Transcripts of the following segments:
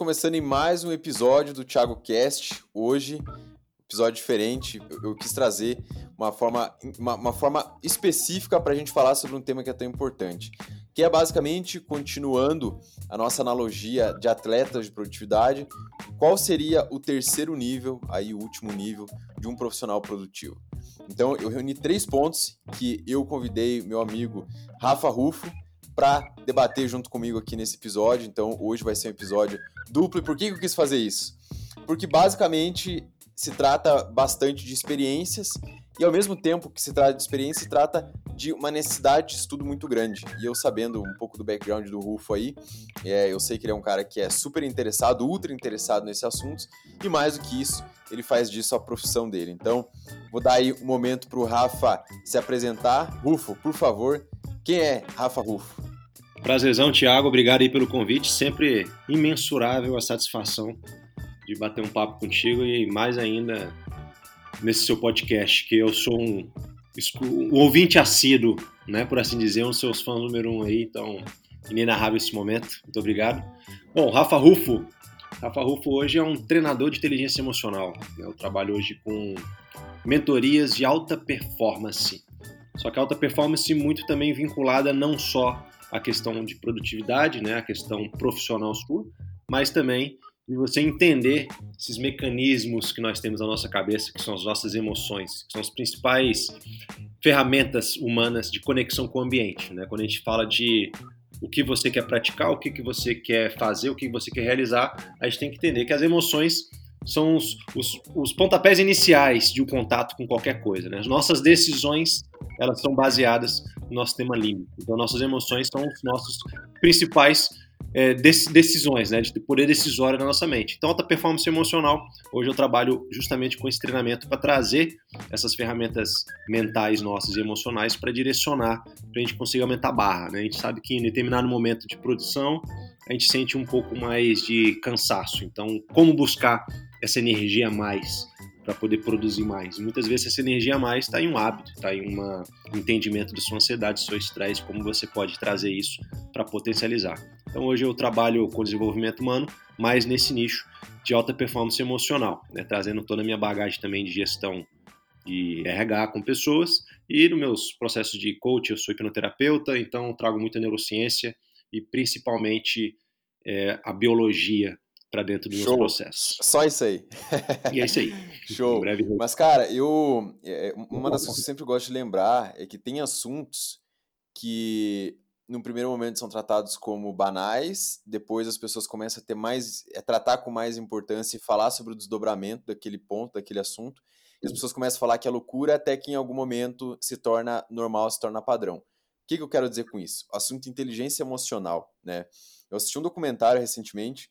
começando em mais um episódio do Thiago Cast. Hoje, episódio diferente, eu, eu quis trazer uma forma, uma, uma forma específica para a gente falar sobre um tema que é tão importante, que é basicamente continuando a nossa analogia de atletas de produtividade, qual seria o terceiro nível, aí o último nível de um profissional produtivo. Então, eu reuni três pontos que eu convidei meu amigo Rafa Rufo para debater junto comigo aqui nesse episódio. Então, hoje vai ser um episódio duplo. E por que eu quis fazer isso? Porque basicamente se trata bastante de experiências e ao mesmo tempo que se trata de experiência, se trata de uma necessidade de estudo muito grande. E eu sabendo um pouco do background do Rufo aí, é, eu sei que ele é um cara que é super interessado, ultra interessado nesse assunto, e mais do que isso, ele faz disso a profissão dele. Então, vou dar aí um momento para o Rafa se apresentar. Rufo, por favor, quem é Rafa Rufo? Prazerzão, Thiago. Obrigado aí pelo convite. Sempre imensurável a satisfação de bater um papo contigo e mais ainda nesse seu podcast, que eu sou um, um ouvinte assíduo, né, por assim dizer, um dos seus fãs número um aí, então inenarrável esse momento. Muito obrigado. Bom, Rafa Rufo. Rafa Rufo hoje é um treinador de inteligência emocional. Eu trabalho hoje com mentorias de alta performance. Só que alta performance muito também vinculada não só a questão de produtividade, né, a questão profissional sua, mas também de você entender esses mecanismos que nós temos na nossa cabeça, que são as nossas emoções, que são as principais ferramentas humanas de conexão com o ambiente. Né? Quando a gente fala de o que você quer praticar, o que, que você quer fazer, o que você quer realizar, a gente tem que entender que as emoções são os, os, os pontapés iniciais de um contato com qualquer coisa. Né? As nossas decisões elas são baseadas no nosso tema límbico. Então, nossas emoções são os nossos principais é, decisões, né, de poder decisório na nossa mente. Então, alta performance emocional, hoje eu trabalho justamente com esse treinamento para trazer essas ferramentas mentais nossas e emocionais para direcionar, para a gente conseguir aumentar a barra. Né? A gente sabe que em determinado momento de produção, a gente sente um pouco mais de cansaço. Então, como buscar essa energia a mais para poder produzir mais. muitas vezes essa energia a mais está em um hábito, está em um entendimento da sua ansiedade, seu estresse, como você pode trazer isso para potencializar. Então hoje eu trabalho com desenvolvimento humano, mais nesse nicho de alta performance emocional, né? trazendo toda a minha bagagem também de gestão de RH com pessoas e nos meus processos de coach, eu sou hipnoterapeuta, então trago muita neurociência e principalmente é, a biologia para dentro do Show. nosso processo. Só isso aí. E é isso aí. Show. Mas, cara, eu. É, uma das coisas que eu sempre gosto de lembrar é que tem assuntos que, no primeiro momento, são tratados como banais, depois as pessoas começam a ter mais. a tratar com mais importância e falar sobre o desdobramento daquele ponto, daquele assunto. E as pessoas começam a falar que é loucura até que em algum momento se torna normal, se torna padrão. O que, que eu quero dizer com isso? Assunto inteligência emocional, né? Eu assisti um documentário recentemente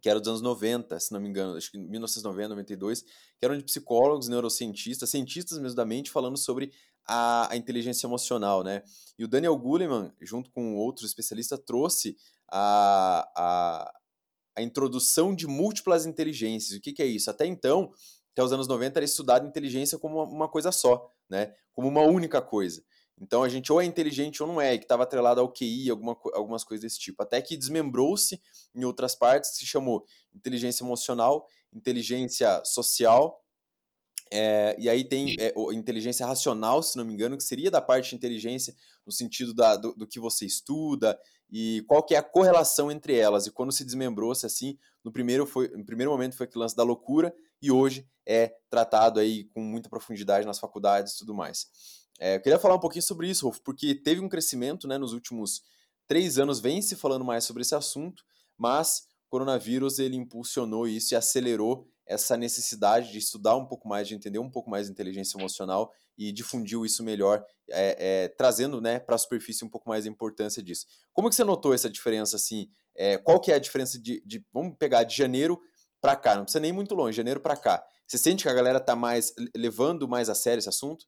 que era dos anos 90, se não me engano, acho que 1990, 92, que eram de psicólogos, neurocientistas, cientistas mesmo da mente, falando sobre a, a inteligência emocional, né? E o Daniel Goleman, junto com outros especialistas, trouxe a, a, a introdução de múltiplas inteligências. O que, que é isso? Até então, até os anos 90, era estudado inteligência como uma, uma coisa só, né? Como uma única coisa. Então a gente ou é inteligente ou não é, que estava atrelado ao QI, alguma, algumas coisas desse tipo. Até que desmembrou-se em outras partes, que se chamou inteligência emocional, inteligência social, é, e aí tem é, inteligência racional, se não me engano, que seria da parte de inteligência no sentido da, do, do, que você estuda e qual que é a correlação entre elas. E quando se desmembrou-se assim, no primeiro, foi, no primeiro momento foi aquele lance da loucura e hoje é tratado aí com muita profundidade nas faculdades e tudo mais. É, eu queria falar um pouquinho sobre isso, Rolf, porque teve um crescimento né, nos últimos três anos, vem se falando mais sobre esse assunto, mas o coronavírus ele impulsionou isso e acelerou essa necessidade de estudar um pouco mais, de entender um pouco mais de inteligência emocional e difundiu isso melhor, é, é, trazendo né, para a superfície um pouco mais a importância disso. Como que você notou essa diferença? assim? É, qual que é a diferença de, de vamos pegar de janeiro para cá? Não precisa nem muito longe, janeiro para cá. Você sente que a galera está mais levando mais a sério esse assunto?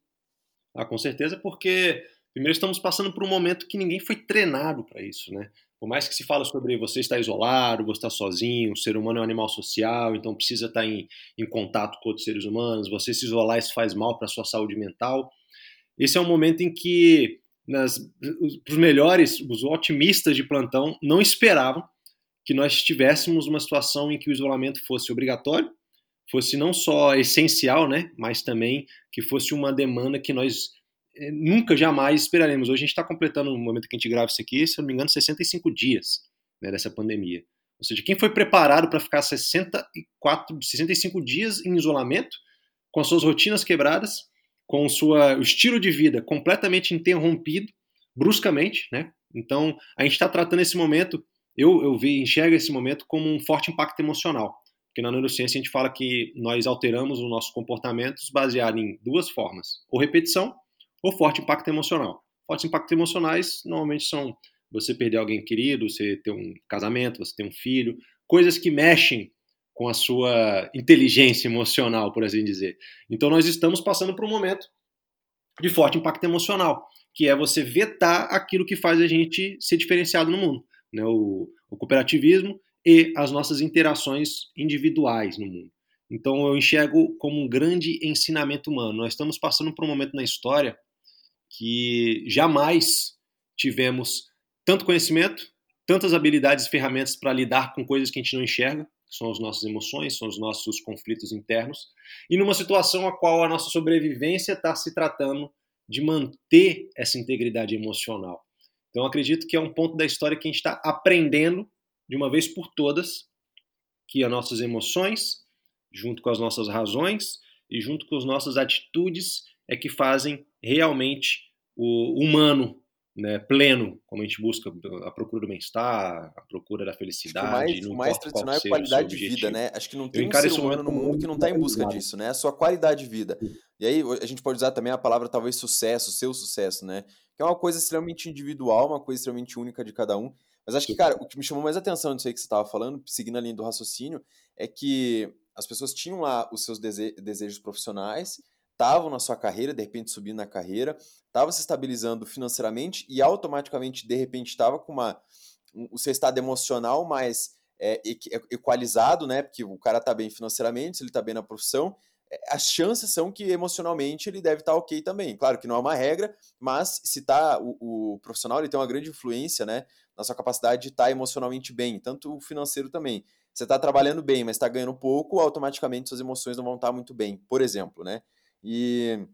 Ah, com certeza, porque primeiro estamos passando por um momento que ninguém foi treinado para isso, né? Por mais que se fala sobre você estar isolado, você estar sozinho, o ser humano é um animal social, então precisa estar em, em contato com outros seres humanos, você se isolar isso faz mal para a sua saúde mental. Esse é um momento em que nas, os melhores, os otimistas de plantão não esperavam que nós estivéssemos uma situação em que o isolamento fosse obrigatório, fosse não só essencial, né, mas também que fosse uma demanda que nós é, nunca, jamais esperaremos. Hoje a gente está completando, no momento que a gente grava isso aqui, se não me engano, 65 dias né, dessa pandemia. Ou seja, quem foi preparado para ficar 64, 65 dias em isolamento, com as suas rotinas quebradas, com sua, o estilo de vida completamente interrompido, bruscamente, né? Então, a gente está tratando esse momento, eu, eu vi, enxergo esse momento como um forte impacto emocional. Porque na neurociência a gente fala que nós alteramos os nossos comportamentos baseado em duas formas: ou repetição ou forte impacto emocional. Fortes impactos emocionais normalmente são você perder alguém querido, você ter um casamento, você ter um filho, coisas que mexem com a sua inteligência emocional, por assim dizer. Então nós estamos passando por um momento de forte impacto emocional, que é você vetar aquilo que faz a gente ser diferenciado no mundo, né? o, o cooperativismo e as nossas interações individuais no mundo. Então eu enxergo como um grande ensinamento humano. Nós estamos passando por um momento na história que jamais tivemos tanto conhecimento, tantas habilidades e ferramentas para lidar com coisas que a gente não enxerga, que são as nossas emoções, são os nossos conflitos internos, e numa situação a qual a nossa sobrevivência está se tratando de manter essa integridade emocional. Então, acredito que é um ponto da história que a gente está aprendendo de uma vez por todas que as nossas emoções, junto com as nossas razões e junto com as nossas atitudes, é que fazem realmente o humano né, pleno, como a gente busca a procura do bem-estar, a procura da felicidade. mais, o mais tradicional é a qualidade de vida, né? Acho que não tem um ser humano no mundo que não está em busca disso, né? A sua qualidade de vida. E aí a gente pode usar também a palavra talvez sucesso, seu sucesso, né? Que é uma coisa extremamente individual, uma coisa extremamente única de cada um. Mas acho que, cara, o que me chamou mais atenção disso aí que você estava falando, seguindo a linha do raciocínio, é que as pessoas tinham lá os seus dese desejos profissionais, estavam na sua carreira, de repente subindo na carreira, estava se estabilizando financeiramente e automaticamente, de repente, estava com uma, um, o seu estado emocional mais é, equalizado, né? Porque o cara está bem financeiramente, ele está bem na profissão, as chances são que emocionalmente ele deve estar tá ok também. Claro que não é uma regra, mas se tá o, o profissional ele tem uma grande influência, né, na sua capacidade de estar tá emocionalmente bem, tanto o financeiro também. Você está trabalhando bem, mas está ganhando pouco, automaticamente suas emoções não vão estar tá muito bem, por exemplo, né? E,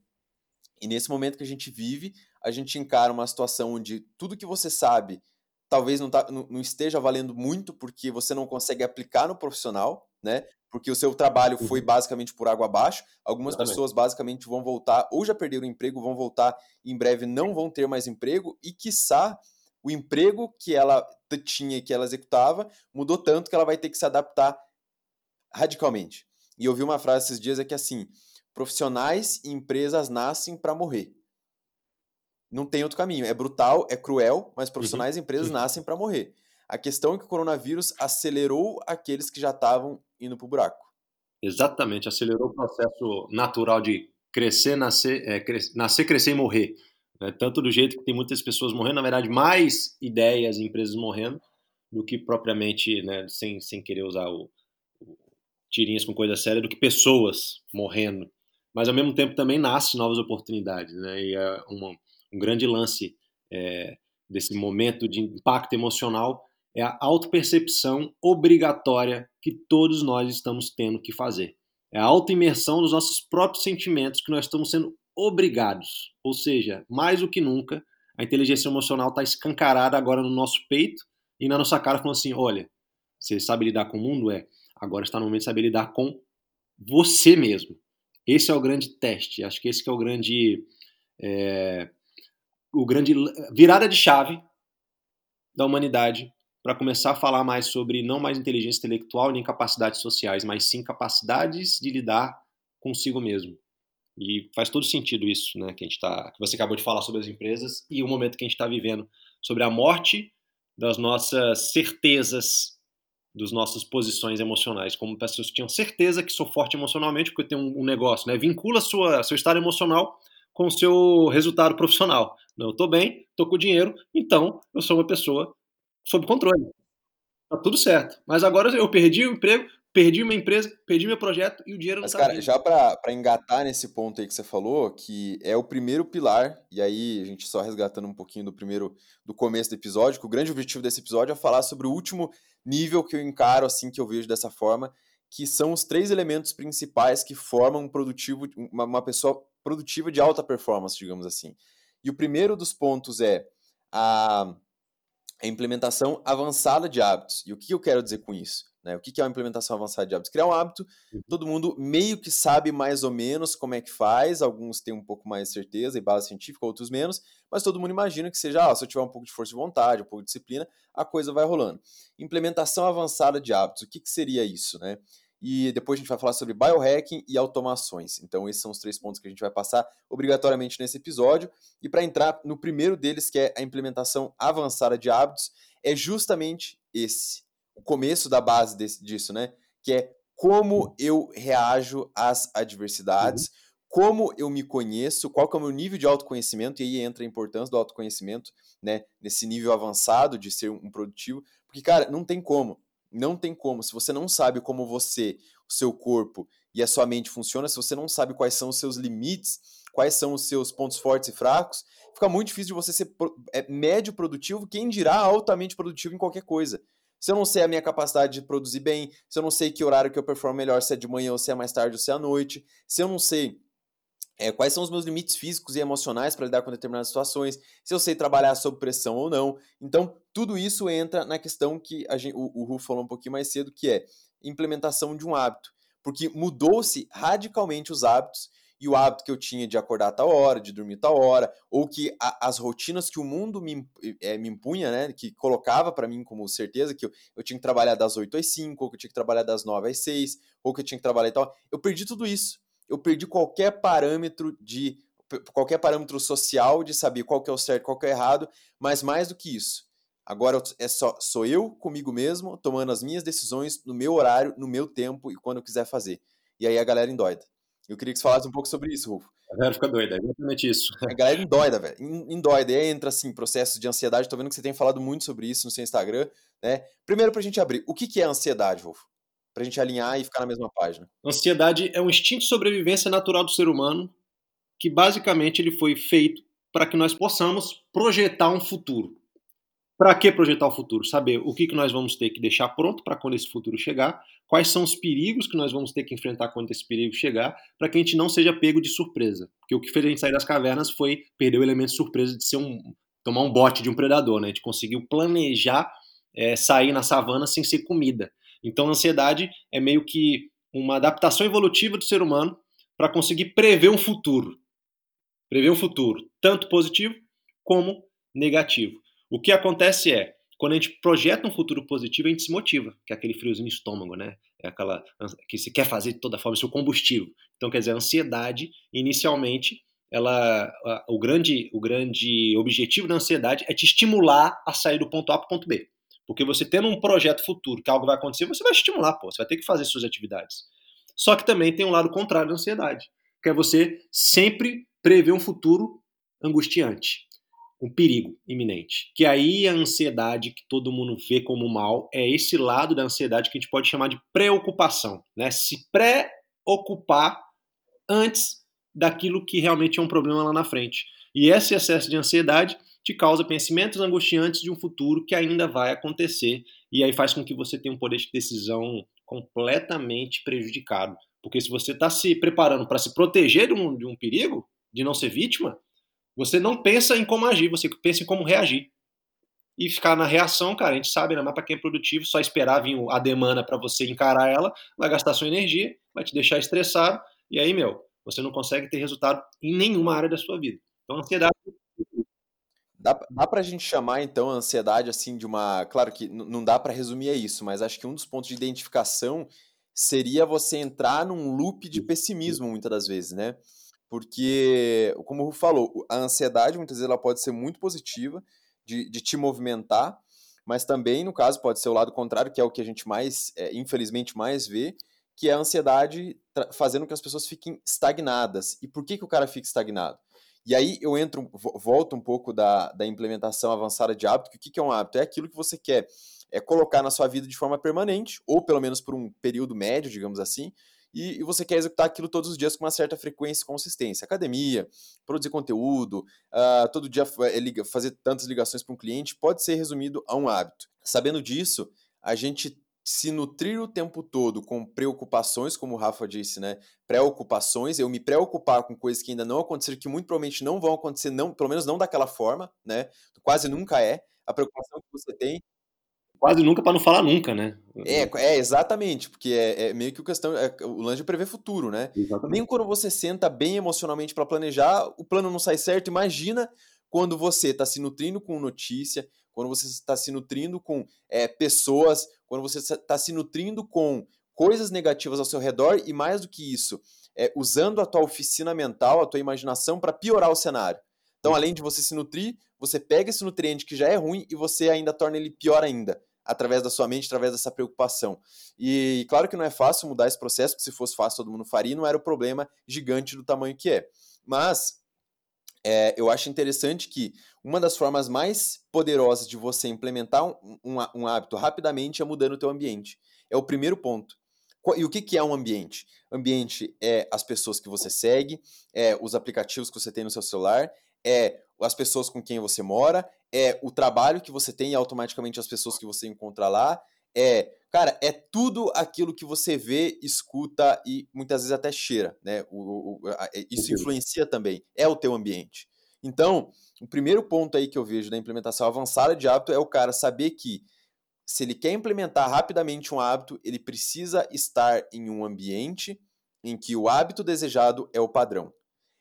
e nesse momento que a gente vive, a gente encara uma situação onde tudo que você sabe talvez não, tá, não, não esteja valendo muito porque você não consegue aplicar no profissional, né? Porque o seu trabalho foi uhum. basicamente por água abaixo. Algumas Exatamente. pessoas basicamente vão voltar, ou já perderam o emprego, vão voltar em breve, não vão ter mais emprego, e quiçá o emprego que ela tinha e que ela executava mudou tanto que ela vai ter que se adaptar radicalmente. E eu vi uma frase esses dias é que assim, Profissionais e empresas nascem para morrer. Não tem outro caminho. É brutal, é cruel, mas profissionais uhum. e empresas uhum. nascem para morrer. A questão é que o coronavírus acelerou aqueles que já estavam indo para o buraco. Exatamente, acelerou o processo natural de crescer, nascer, é, cres... nascer, crescer e morrer. Né? Tanto do jeito que tem muitas pessoas morrendo, na verdade, mais ideias e empresas morrendo do que propriamente, né, sem, sem querer usar o, o tirinhas com coisa séria, do que pessoas morrendo mas ao mesmo tempo também nasce novas oportunidades, né? E é uma, um grande lance é, desse momento de impacto emocional é a autopercepção obrigatória que todos nós estamos tendo que fazer. É a autoimersão dos nossos próprios sentimentos que nós estamos sendo obrigados. Ou seja, mais do que nunca, a inteligência emocional está escancarada agora no nosso peito e na nossa cara, falando assim: olha, você sabe lidar com o mundo? É. Agora está no momento de saber lidar com você mesmo. Esse é o grande teste. Acho que esse é o grande, é, o grande virada de chave da humanidade para começar a falar mais sobre não mais inteligência intelectual nem capacidades sociais, mas sim capacidades de lidar consigo mesmo. E faz todo sentido isso, né? Que a gente tá, que você acabou de falar sobre as empresas e o momento que a gente está vivendo sobre a morte das nossas certezas dos nossas posições emocionais, como pessoas que tinham certeza que sou forte emocionalmente porque tenho um, um negócio, né? Vincula sua seu estado emocional com o seu resultado profissional. Eu estou bem, estou com dinheiro, então eu sou uma pessoa sob controle. Tá tudo certo. Mas agora eu perdi o emprego, perdi minha empresa, perdi meu projeto e o dinheiro Mas, não tá cara, vindo. já para engatar nesse ponto aí que você falou, que é o primeiro pilar, e aí a gente só resgatando um pouquinho do primeiro, do começo do episódio, que o grande objetivo desse episódio é falar sobre o último nível que eu encaro, assim, que eu vejo dessa forma, que são os três elementos principais que formam um produtivo, uma, uma pessoa produtiva de alta performance, digamos assim. E o primeiro dos pontos é a, a implementação avançada de hábitos. E o que eu quero dizer com isso? Né? O que é uma implementação avançada de hábitos? Criar um hábito, uhum. todo mundo meio que sabe mais ou menos como é que faz, alguns têm um pouco mais de certeza e base científica, outros menos, mas todo mundo imagina que seja, ah, se eu tiver um pouco de força de vontade, um pouco de disciplina, a coisa vai rolando. Implementação avançada de hábitos, o que, que seria isso? Né? E depois a gente vai falar sobre biohacking e automações. Então, esses são os três pontos que a gente vai passar obrigatoriamente nesse episódio. E para entrar no primeiro deles, que é a implementação avançada de hábitos, é justamente esse o começo da base desse, disso, né? Que é como eu reajo às adversidades, uhum. como eu me conheço, qual que é o meu nível de autoconhecimento, e aí entra a importância do autoconhecimento, né? Nesse nível avançado de ser um produtivo. Porque, cara, não tem como. Não tem como. Se você não sabe como você, o seu corpo e a sua mente funciona, se você não sabe quais são os seus limites, quais são os seus pontos fortes e fracos, fica muito difícil de você ser é, médio produtivo, quem dirá altamente produtivo em qualquer coisa se eu não sei a minha capacidade de produzir bem, se eu não sei que horário que eu performo melhor, se é de manhã ou se é mais tarde ou se é à noite, se eu não sei é, quais são os meus limites físicos e emocionais para lidar com determinadas situações, se eu sei trabalhar sob pressão ou não. Então, tudo isso entra na questão que gente, o, o Ru falou um pouquinho mais cedo, que é implementação de um hábito. Porque mudou-se radicalmente os hábitos e o hábito que eu tinha de acordar a tal hora, de dormir a tal hora, ou que a, as rotinas que o mundo me, é, me impunha, né, que colocava para mim como certeza que eu, eu, tinha que trabalhar das 8 às 5, ou que eu tinha que trabalhar das 9 às 6, ou que eu tinha que trabalhar e tal. Eu perdi tudo isso. Eu perdi qualquer parâmetro de qualquer parâmetro social de saber qual que é o certo, qual que é o errado, mas mais do que isso. Agora é só sou eu comigo mesmo tomando as minhas decisões no meu horário, no meu tempo e quando eu quiser fazer. E aí a galera endoida. Eu queria que você falasse um pouco sobre isso, Rufo. A galera fica doida, é exatamente isso. A galera endoida, velho. Endoida. E aí entra, assim, processos de ansiedade. Tô vendo que você tem falado muito sobre isso no seu Instagram, né? Primeiro, pra gente abrir, o que é ansiedade, Rufo? Pra gente alinhar e ficar na mesma página. Ansiedade é um instinto de sobrevivência natural do ser humano que, basicamente, ele foi feito para que nós possamos projetar um futuro. Para que projetar o futuro? Saber o que, que nós vamos ter que deixar pronto para quando esse futuro chegar, quais são os perigos que nós vamos ter que enfrentar quando esse perigo chegar, para que a gente não seja pego de surpresa. Porque o que fez a gente sair das cavernas foi perder o elemento de surpresa de ser um tomar um bote de um predador, né? A gente conseguiu planejar é, sair na savana sem ser comida. Então, a ansiedade é meio que uma adaptação evolutiva do ser humano para conseguir prever um futuro. Prever um futuro, tanto positivo como negativo. O que acontece é, quando a gente projeta um futuro positivo, a gente se motiva, que é aquele friozinho no estômago, né? É aquela que se quer fazer de toda forma, seu combustível. Então, quer dizer, a ansiedade, inicialmente, ela, o grande, o grande objetivo da ansiedade é te estimular a sair do ponto A para o ponto B. Porque você tendo um projeto futuro, que algo vai acontecer, você vai estimular, pô, você vai ter que fazer suas atividades. Só que também tem um lado contrário da ansiedade, que é você sempre prever um futuro angustiante um perigo iminente. Que aí a ansiedade que todo mundo vê como mal é esse lado da ansiedade que a gente pode chamar de preocupação, né? Se preocupar antes daquilo que realmente é um problema lá na frente. E esse excesso de ansiedade te causa pensamentos angustiantes de um futuro que ainda vai acontecer e aí faz com que você tenha um poder de decisão completamente prejudicado. Porque se você está se preparando para se proteger de um, de um perigo, de não ser vítima, você não pensa em como agir, você pensa em como reagir. E ficar na reação, cara, a gente sabe, né? Mas para quem é produtivo, só esperar vir a demanda para você encarar ela, vai gastar sua energia, vai te deixar estressado, e aí, meu, você não consegue ter resultado em nenhuma área da sua vida. Então, a ansiedade. Dá, dá pra gente chamar, então, a ansiedade, assim, de uma. Claro que não dá para resumir a isso, mas acho que um dos pontos de identificação seria você entrar num loop de pessimismo, muitas das vezes, né? Porque, como o Rufo falou, a ansiedade muitas vezes ela pode ser muito positiva, de, de te movimentar, mas também, no caso, pode ser o lado contrário, que é o que a gente mais, é, infelizmente, mais vê, que é a ansiedade fazendo com que as pessoas fiquem estagnadas. E por que, que o cara fica estagnado? E aí eu entro, volto um pouco da, da implementação avançada de hábito, que o que é um hábito? É aquilo que você quer é, colocar na sua vida de forma permanente, ou pelo menos por um período médio, digamos assim, e, e, você quer executar aquilo todos os dias com uma certa frequência e consistência. Academia, produzir conteúdo, uh, todo dia é, fazer tantas ligações para um cliente, pode ser resumido a um hábito. Sabendo disso, a gente se nutrir o tempo todo com preocupações, como o Rafa disse, né? Preocupações, eu me preocupar com coisas que ainda não aconteceram, que muito provavelmente não vão acontecer, não, pelo menos não daquela forma, né? Quase nunca é. A preocupação que você tem. Quase nunca para não falar nunca, né? É, é exatamente, porque é, é meio que o questão, é, o lance de prever futuro, né? Exatamente. Nem quando você senta bem emocionalmente para planejar, o plano não sai certo. Imagina quando você está se nutrindo com notícia, quando você está se nutrindo com é, pessoas, quando você está se nutrindo com coisas negativas ao seu redor e mais do que isso, é, usando a tua oficina mental, a tua imaginação para piorar o cenário. Então, além de você se nutrir, você pega esse nutriente que já é ruim e você ainda torna ele pior ainda, através da sua mente, através dessa preocupação. E claro que não é fácil mudar esse processo, porque se fosse fácil todo mundo faria, não era o problema gigante do tamanho que é. Mas é, eu acho interessante que uma das formas mais poderosas de você implementar um, um, um hábito rapidamente é mudando o teu ambiente. É o primeiro ponto. E o que, que é um ambiente? Ambiente é as pessoas que você segue, é os aplicativos que você tem no seu celular, é as pessoas com quem você mora, é o trabalho que você tem e automaticamente as pessoas que você encontra lá, é, cara, é tudo aquilo que você vê, escuta e muitas vezes até cheira, né? O, o, a, isso influencia também, é o teu ambiente. Então, o primeiro ponto aí que eu vejo da implementação avançada de hábito é o cara saber que se ele quer implementar rapidamente um hábito, ele precisa estar em um ambiente em que o hábito desejado é o padrão.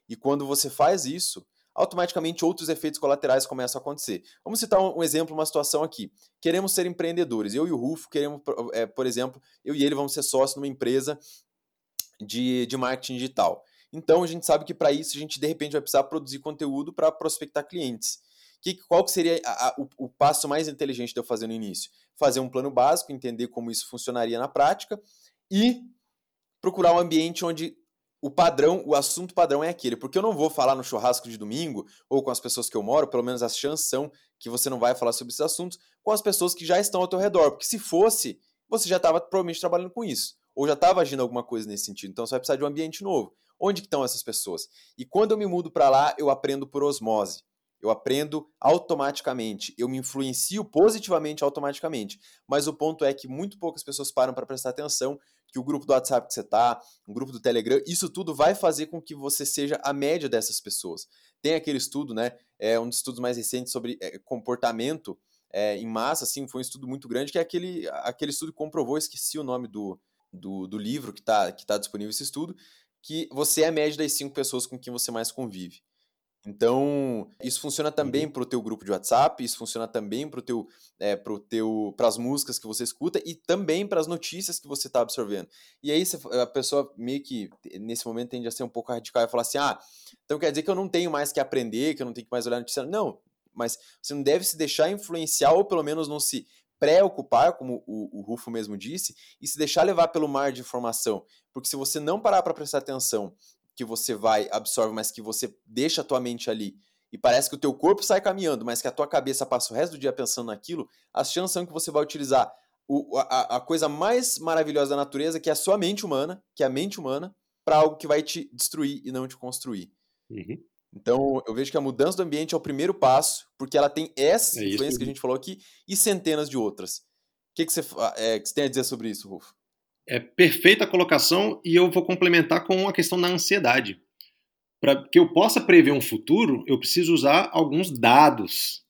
E quando você faz isso, automaticamente outros efeitos colaterais começam a acontecer. Vamos citar um, exemplo, uma situação aqui. Queremos ser empreendedores. Eu e o Rufo queremos, é, por exemplo, eu e ele vamos ser sócios numa empresa de, de marketing digital. Então a gente sabe que para isso a gente de repente vai precisar produzir conteúdo para prospectar clientes. Que, qual que seria a, a, o, o passo mais inteligente de eu fazer no início? Fazer um plano básico, entender como isso funcionaria na prática e procurar um ambiente onde o padrão, o assunto padrão é aquele, porque eu não vou falar no churrasco de domingo ou com as pessoas que eu moro, pelo menos as chances são que você não vai falar sobre esses assuntos com as pessoas que já estão ao teu redor, porque se fosse, você já estava provavelmente trabalhando com isso, ou já estava agindo alguma coisa nesse sentido, então você vai precisar de um ambiente novo. Onde estão essas pessoas? E quando eu me mudo para lá, eu aprendo por osmose. Eu aprendo automaticamente, eu me influencio positivamente automaticamente. Mas o ponto é que muito poucas pessoas param para prestar atenção que o grupo do WhatsApp que você está, o grupo do Telegram, isso tudo vai fazer com que você seja a média dessas pessoas. Tem aquele estudo, né? É um dos estudos mais recentes sobre é, comportamento é, em massa, assim, foi um estudo muito grande, que é aquele, aquele estudo que comprovou, esqueci o nome do, do, do livro que está que tá disponível esse estudo, que você é a média das cinco pessoas com quem você mais convive. Então, isso funciona também uhum. para o teu grupo de WhatsApp, isso funciona também para teu, é, pro teu, as músicas que você escuta e também para as notícias que você está absorvendo. E aí a pessoa meio que, nesse momento, tende a ser um pouco radical e falar assim, ah, então quer dizer que eu não tenho mais que aprender, que eu não tenho que mais olhar notícia. Não, mas você não deve se deixar influenciar ou pelo menos não se preocupar, como o, o Rufo mesmo disse, e se deixar levar pelo mar de informação. Porque se você não parar para prestar atenção que você vai, absorve, mas que você deixa a tua mente ali e parece que o teu corpo sai caminhando, mas que a tua cabeça passa o resto do dia pensando naquilo, as chances são que você vai utilizar o, a, a, coisa mais maravilhosa da natureza, que é a sua mente humana, que é a mente humana, para algo que vai te destruir e não te construir. Uhum. Então, eu vejo que a mudança do ambiente é o primeiro passo, porque ela tem essa é influência que a gente falou aqui e centenas de outras. O que, que, você, é, que você tem a dizer sobre isso, Rufo? É perfeita a colocação e eu vou complementar com a questão da ansiedade. Para que eu possa prever um futuro, eu preciso usar alguns dados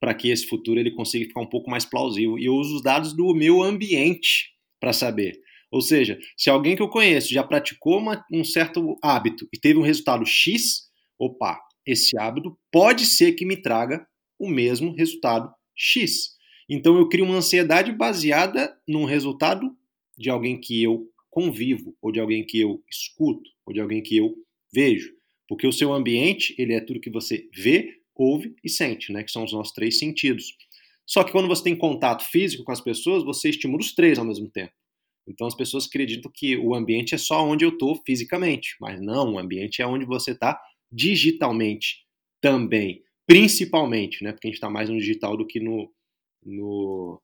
para que esse futuro ele consiga ficar um pouco mais plausível. E eu uso os dados do meu ambiente para saber. Ou seja, se alguém que eu conheço já praticou uma, um certo hábito e teve um resultado X, opa, esse hábito pode ser que me traga o mesmo resultado X. Então eu crio uma ansiedade baseada num resultado de alguém que eu convivo, ou de alguém que eu escuto, ou de alguém que eu vejo. Porque o seu ambiente, ele é tudo que você vê, ouve e sente, né? Que são os nossos três sentidos. Só que quando você tem contato físico com as pessoas, você estimula os três ao mesmo tempo. Então as pessoas acreditam que o ambiente é só onde eu estou fisicamente, mas não, o ambiente é onde você está digitalmente também, principalmente, né? Porque a gente está mais no digital do que no, no,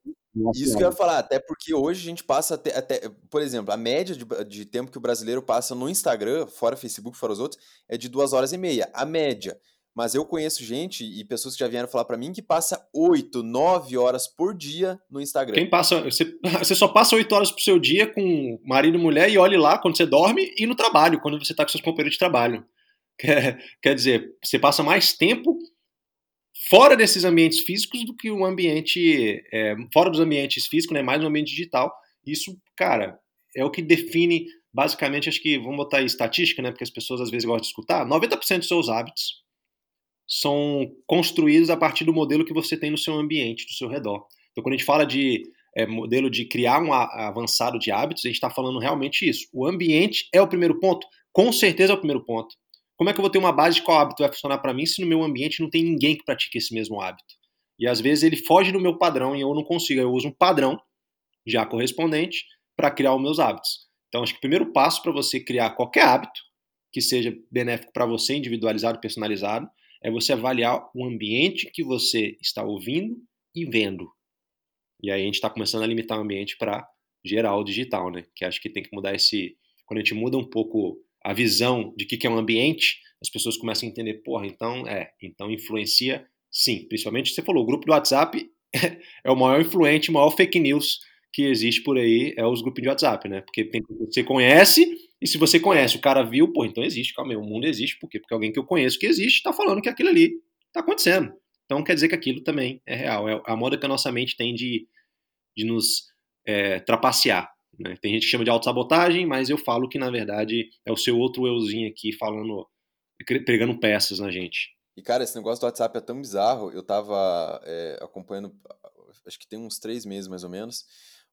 isso que eu ia falar, até porque hoje a gente passa até, até por exemplo, a média de, de, tempo que o brasileiro passa no Instagram, fora Facebook, fora os outros, é de duas horas e meia. A média. Mas eu conheço gente e pessoas que já vieram falar para mim que passa oito, nove horas por dia no Instagram. Quem passa, você, você só passa oito horas pro seu dia com marido e mulher e olhe lá quando você dorme e no trabalho, quando você está com seus companheiros de trabalho. Quer, quer dizer, você passa mais tempo fora desses ambientes físicos do que o ambiente é, fora dos ambientes físicos, né, mais no ambiente digital. Isso, cara, é o que define basicamente, acho que vamos botar aí estatística, né, porque as pessoas às vezes gostam de escutar, 90% dos seus hábitos são construídos a partir do modelo que você tem no seu ambiente, do seu redor. Então, quando a gente fala de é, modelo de criar um avançado de hábitos, a gente está falando realmente isso. O ambiente é o primeiro ponto? Com certeza é o primeiro ponto. Como é que eu vou ter uma base de qual hábito vai funcionar para mim se no meu ambiente não tem ninguém que pratique esse mesmo hábito? E às vezes ele foge do meu padrão e eu não consigo. Eu uso um padrão já correspondente para criar os meus hábitos. Então, acho que o primeiro passo para você criar qualquer hábito que seja benéfico para você, individualizado, personalizado, é você avaliar o ambiente que você está ouvindo e vendo. E aí a gente está começando a limitar o ambiente para geral digital, né? Que acho que tem que mudar esse. Quando a gente muda um pouco a visão de que, que é um ambiente, as pessoas começam a entender, porra, então é, então influencia sim. Principalmente você falou, o grupo do WhatsApp é o maior influente, o maior fake news que existe por aí, é os grupos de WhatsApp, né? Porque tem, você conhece, e se você conhece, o cara viu, pô, então existe, calma aí, o mundo existe, por quê? Porque alguém que eu conheço que existe está falando que aquilo ali está acontecendo. Então quer dizer que aquilo também é real. É a moda que a nossa mente tem de, de nos é, trapacear. Né? Tem gente que chama de autossabotagem, mas eu falo que na verdade é o seu outro euzinho aqui falando, pregando peças na gente. E cara, esse negócio do WhatsApp é tão bizarro. Eu tava é, acompanhando, acho que tem uns três meses mais ou menos,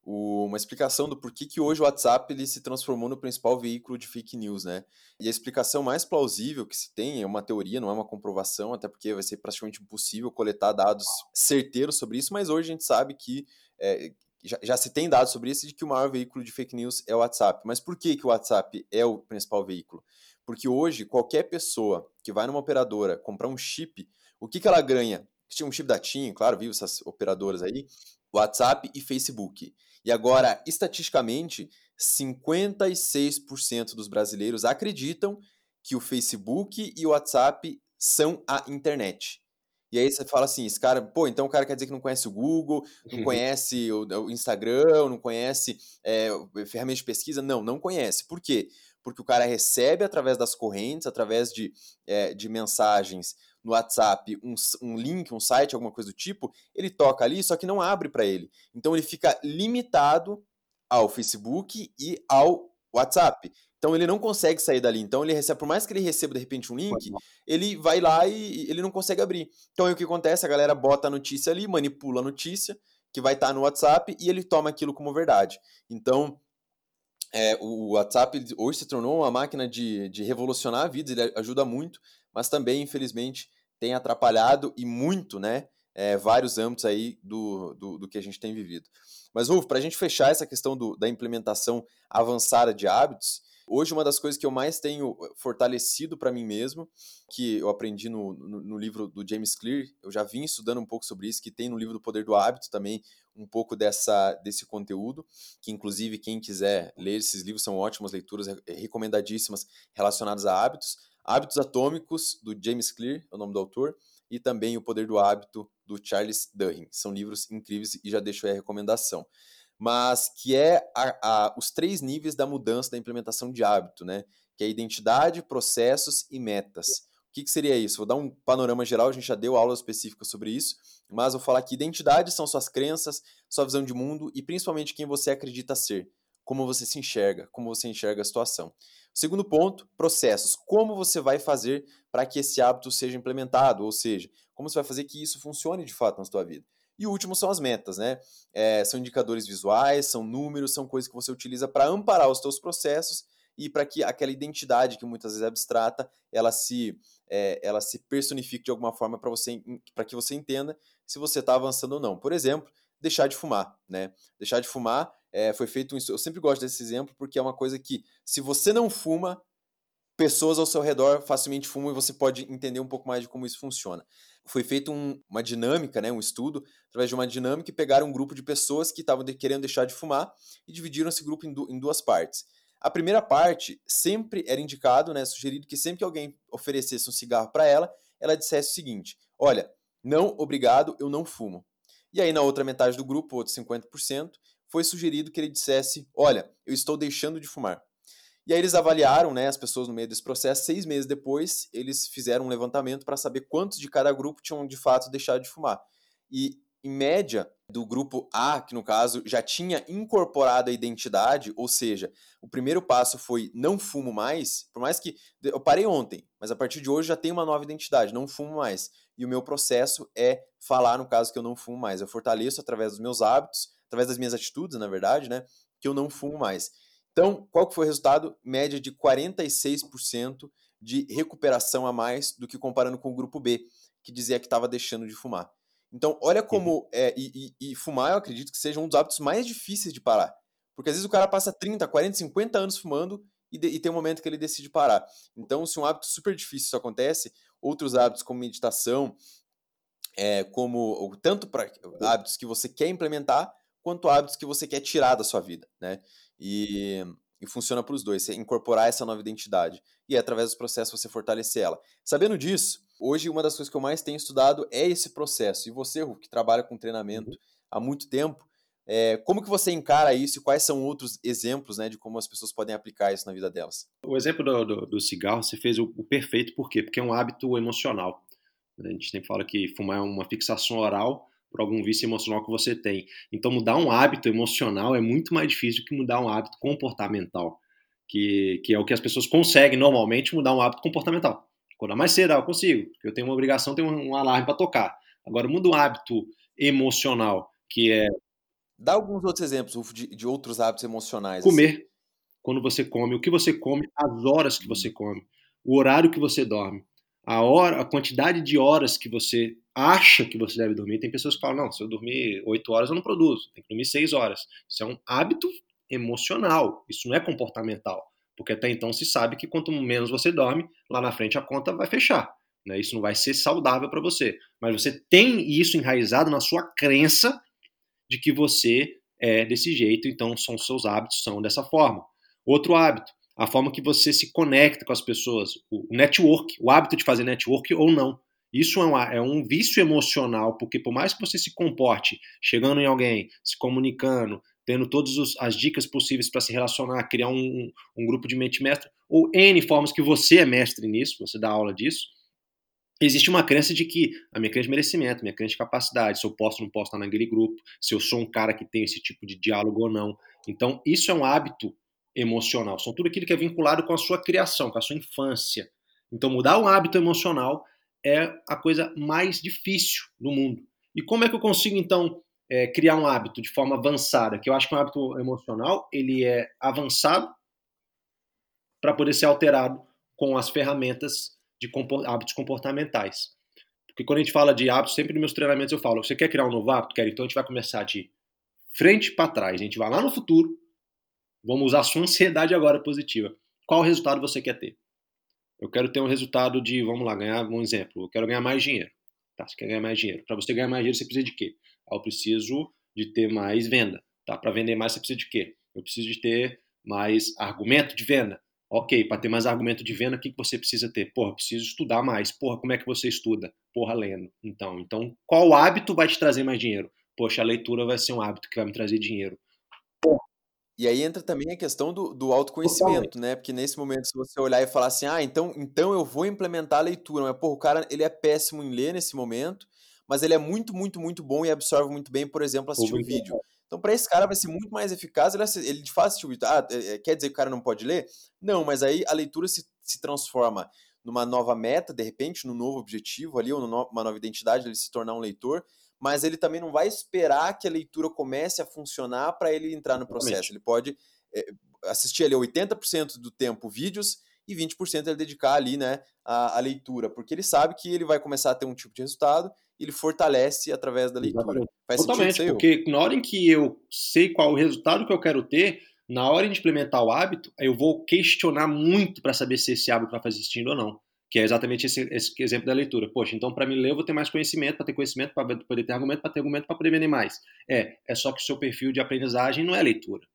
o, uma explicação do porquê que hoje o WhatsApp ele se transformou no principal veículo de fake news, né? E a explicação mais plausível que se tem é uma teoria, não é uma comprovação, até porque vai ser praticamente impossível coletar dados certeiros sobre isso, mas hoje a gente sabe que é, já, já, se tem dados sobre isso de que o maior veículo de fake news é o WhatsApp. Mas por que, que o WhatsApp é o principal veículo? Porque hoje, qualquer pessoa que vai numa operadora comprar um chip, o que, que ela ganha? Tinha um chip da TIM, claro, viu essas operadoras aí, WhatsApp e Facebook. E agora, estatisticamente, 56% dos brasileiros acreditam que o Facebook e o WhatsApp são a internet. E aí você fala assim, esse cara, pô, então o cara quer dizer que não conhece o Google, não uhum. conhece o, o, Instagram, não conhece é, ferramentas de pesquisa. Não, não conhece. Por quê? Porque o cara recebe através das correntes, através de, é, de mensagens no WhatsApp, um, um link, um site, alguma coisa do tipo, ele toca ali, só que não abre para ele. Então ele fica limitado ao Facebook e ao WhatsApp. Então ele não consegue sair dali. Então ele recebe, por mais que ele receba de repente um link, ele vai lá e ele não consegue abrir. Então aí o que acontece? A galera bota a notícia ali, manipula a notícia, que vai estar tá no WhatsApp, e ele toma aquilo como verdade. Então é, o WhatsApp hoje se tornou uma máquina de, de revolucionar a vida, ele ajuda muito, mas também, infelizmente, tem atrapalhado e muito, né? É, vários âmbitos aí do, do, do, que a gente tem vivido. Mas, Rufo, para a gente fechar essa questão do, da implementação avançada de hábitos, Hoje, uma das coisas que eu mais tenho eh, fortalecido para mim mesmo, que eu aprendi no, no, no, livro do James Clear, eu já vim estudando um pouco sobre isso, que tem no livro do Poder do Hábito também um pouco dessa, desse conteúdo, que inclusive quem quiser ler esses livros são ótimas leituras, recomendadíssimas relacionadas a hábitos. Hábitos Atômicos, do James Clear, é o nome do autor, e também O Poder do Hábito, do Charles Duhigg. São livros incríveis e já deixo aí a recomendação mas que é a, a, os três níveis da mudança da implementação de hábito, né? Que é identidade, processos e metas. O que, que, seria isso? Vou dar um panorama geral, a gente já deu aula específica sobre isso, mas vou falar que identidade são suas crenças, sua visão de mundo e principalmente quem você acredita ser, como você se enxerga, como você enxerga a situação. Segundo ponto, processos. Como você vai fazer para que esse hábito seja implementado, ou seja, como você vai fazer que isso funcione de fato na sua vida. E o último são as metas, né? É, são indicadores visuais, são números, são coisas que você utiliza para amparar os seus processos e para que aquela identidade que muitas vezes é abstrata, ela se, é, ela se personifique de alguma forma para você, para que você entenda se você está avançando ou não. Por exemplo, deixar de fumar, né? Deixar de fumar é, foi feito um, eu sempre gosto desse exemplo porque é uma coisa que se você não fuma pessoas ao seu redor facilmente fumam e você pode entender um pouco mais de como isso funciona. Foi feita um, uma dinâmica, né, um estudo, através de uma dinâmica, e pegaram um grupo de pessoas que estavam de, querendo deixar de fumar e dividiram esse grupo em, du, em duas partes. A primeira parte sempre era indicado, né, sugerido que sempre que alguém oferecesse um cigarro para ela, ela dissesse o seguinte: Olha, não, obrigado, eu não fumo. E aí, na outra metade do grupo, outros 50%, foi sugerido que ele dissesse: Olha, eu estou deixando de fumar. E aí eles avaliaram né, as pessoas no meio desse processo. Seis meses depois, eles fizeram um levantamento para saber quantos de cada grupo tinham de fato deixado de fumar. E, em média, do grupo A, que no caso já tinha incorporado a identidade, ou seja, o primeiro passo foi não fumo mais, por mais que eu parei ontem, mas a partir de hoje já tenho uma nova identidade, não fumo mais. E o meu processo é falar no caso que eu não fumo mais. Eu fortaleço através dos meus hábitos, através das minhas atitudes, na verdade, né, que eu não fumo mais. Então, qual que foi o resultado? Média de 46% de recuperação a mais do que comparando com o grupo B, que dizia que estava deixando de fumar. Então, olha como. É, e, e, e, fumar, eu acredito que seja um dos hábitos mais difíceis de parar. Porque às vezes o cara passa 30, 40, 50 anos fumando e, de, e tem um momento que ele decide parar. Então, se um hábito super difícil isso acontece, outros hábitos como meditação, é, como tanto para hábitos que você quer implementar, quanto hábitos que você quer tirar da sua vida, né? E, e funciona para os dois, você incorporar essa nova identidade e através dos processos você fortalecer ela. Sabendo disso, Hoje, uma das coisas que eu mais tenho estudado é esse processo. E você, que trabalha com treinamento há muito tempo, é, como que você encara isso e quais são outros exemplos né, de como as pessoas podem aplicar isso na vida delas? O exemplo do, do, do cigarro, você fez o, o, perfeito, por quê? Porque é um hábito emocional. A gente sempre fala que fumar é uma fixação oral por algum vício emocional que você tem. Então, mudar um hábito emocional é muito mais difícil do que mudar um hábito comportamental, que, que é o que as pessoas conseguem normalmente mudar um hábito comportamental. Acordar mais cedo, ah, eu consigo, porque eu tenho uma obrigação, tenho um, um alarme para tocar. Agora, muda um hábito emocional, que é. Dá alguns outros exemplos de, de outros hábitos emocionais. Comer. Assim. Quando você come, o que você come, as horas que você come, o horário que você dorme, a hora, a quantidade de horas que você acha que você deve dormir. Tem pessoas que falam: não, se eu dormir 8 horas, eu não produzo, tem que dormir 6 horas. Isso é um hábito emocional, isso não é comportamental. Porque até então se sabe que quanto menos você dorme, lá na frente a conta vai fechar. Né? Isso não vai ser saudável para você. Mas você tem isso enraizado na sua crença de que você é desse jeito, então são seus hábitos são dessa forma. Outro hábito, a forma que você se conecta com as pessoas, o network, o hábito de fazer network ou não. Isso é um, é um vício emocional, porque por mais que você se comporte chegando em alguém, se comunicando, tendo todas as dicas possíveis para se relacionar, criar um, um, grupo de mente mestre, ou N formas que você é mestre nisso, você dá aula disso, existe uma crença de que a minha crença de merecimento, minha crença de capacidade, se eu posso ou não posso estar naquele grupo, se eu sou um cara que tem esse tipo de diálogo ou não. Então, isso é um hábito emocional, são tudo aquilo que é vinculado com a sua criação, com a sua infância. Então, mudar um hábito emocional é a coisa mais difícil do mundo. E como é que eu consigo, então, é, criar um hábito de forma avançada, que eu acho que um hábito emocional ele é avançado para poder ser alterado com as ferramentas de hábitos comportamentais. Porque quando a gente fala de hábitos, sempre nos meus treinamentos eu falo, você quer criar um novo hábito? Quer? Então a gente vai começar de frente para trás, a gente vai lá no futuro, vamos usar a sua ansiedade agora positiva. Qual resultado você quer ter? Eu quero ter um resultado de, vamos lá, ganhar um exemplo, eu quero ganhar mais dinheiro. Tá, você quer ganhar mais dinheiro. Para você ganhar mais dinheiro, você precisa de quê? eu preciso de ter mais venda. Tá? Para vender mais, você precisa de quê? Eu preciso de ter mais argumento de venda. Ok, para ter mais argumento de venda, o que, que você precisa ter? Porra, preciso estudar mais. Porra, como é que você estuda? Porra, lendo. Então, então, qual hábito vai te trazer mais dinheiro? Poxa, a leitura vai ser um hábito que vai me trazer dinheiro. Porra. E aí entra também a questão do, do autoconhecimento, Totalmente. né? Porque nesse momento, se você olhar e falar assim, ah, então, então eu vou implementar a leitura, mas, porra, o cara ele é péssimo em ler nesse momento, mas ele é muito, muito, muito bom e absorve muito bem, por exemplo, assistir um vídeo. Então, para esse cara vai ser muito mais eficaz ele, ele de fato assistir o vídeo. Ah, é, é, quer dizer que o cara não pode ler? Não, mas aí a leitura se, se transforma numa nova meta, de repente, num novo objetivo ali, ou numa nova identidade, ele se tornar um leitor, mas ele também não vai esperar que a leitura comece a funcionar para ele entrar no processo. Ele pode é, assistir ali 80% do tempo vídeos e 20% ele dedicar ali, né, a, a leitura, porque ele sabe que ele vai começar a ter um tipo de resultado ele fortalece através da leitura. Faz Totalmente, porque na hora em que eu sei qual o resultado que eu quero ter, Na hora de implementar o hábito, eu vou questionar muito para saber se esse hábito vai fazer sentido ou não. Que é exatamente esse, esse exemplo da leitura. Poxa, então para me ler eu vou ter mais conhecimento, para ter conhecimento, para poder ter argumento, para ter argumento, para poder vender mais. É, é só que o seu perfil de aprendizagem não é leitura.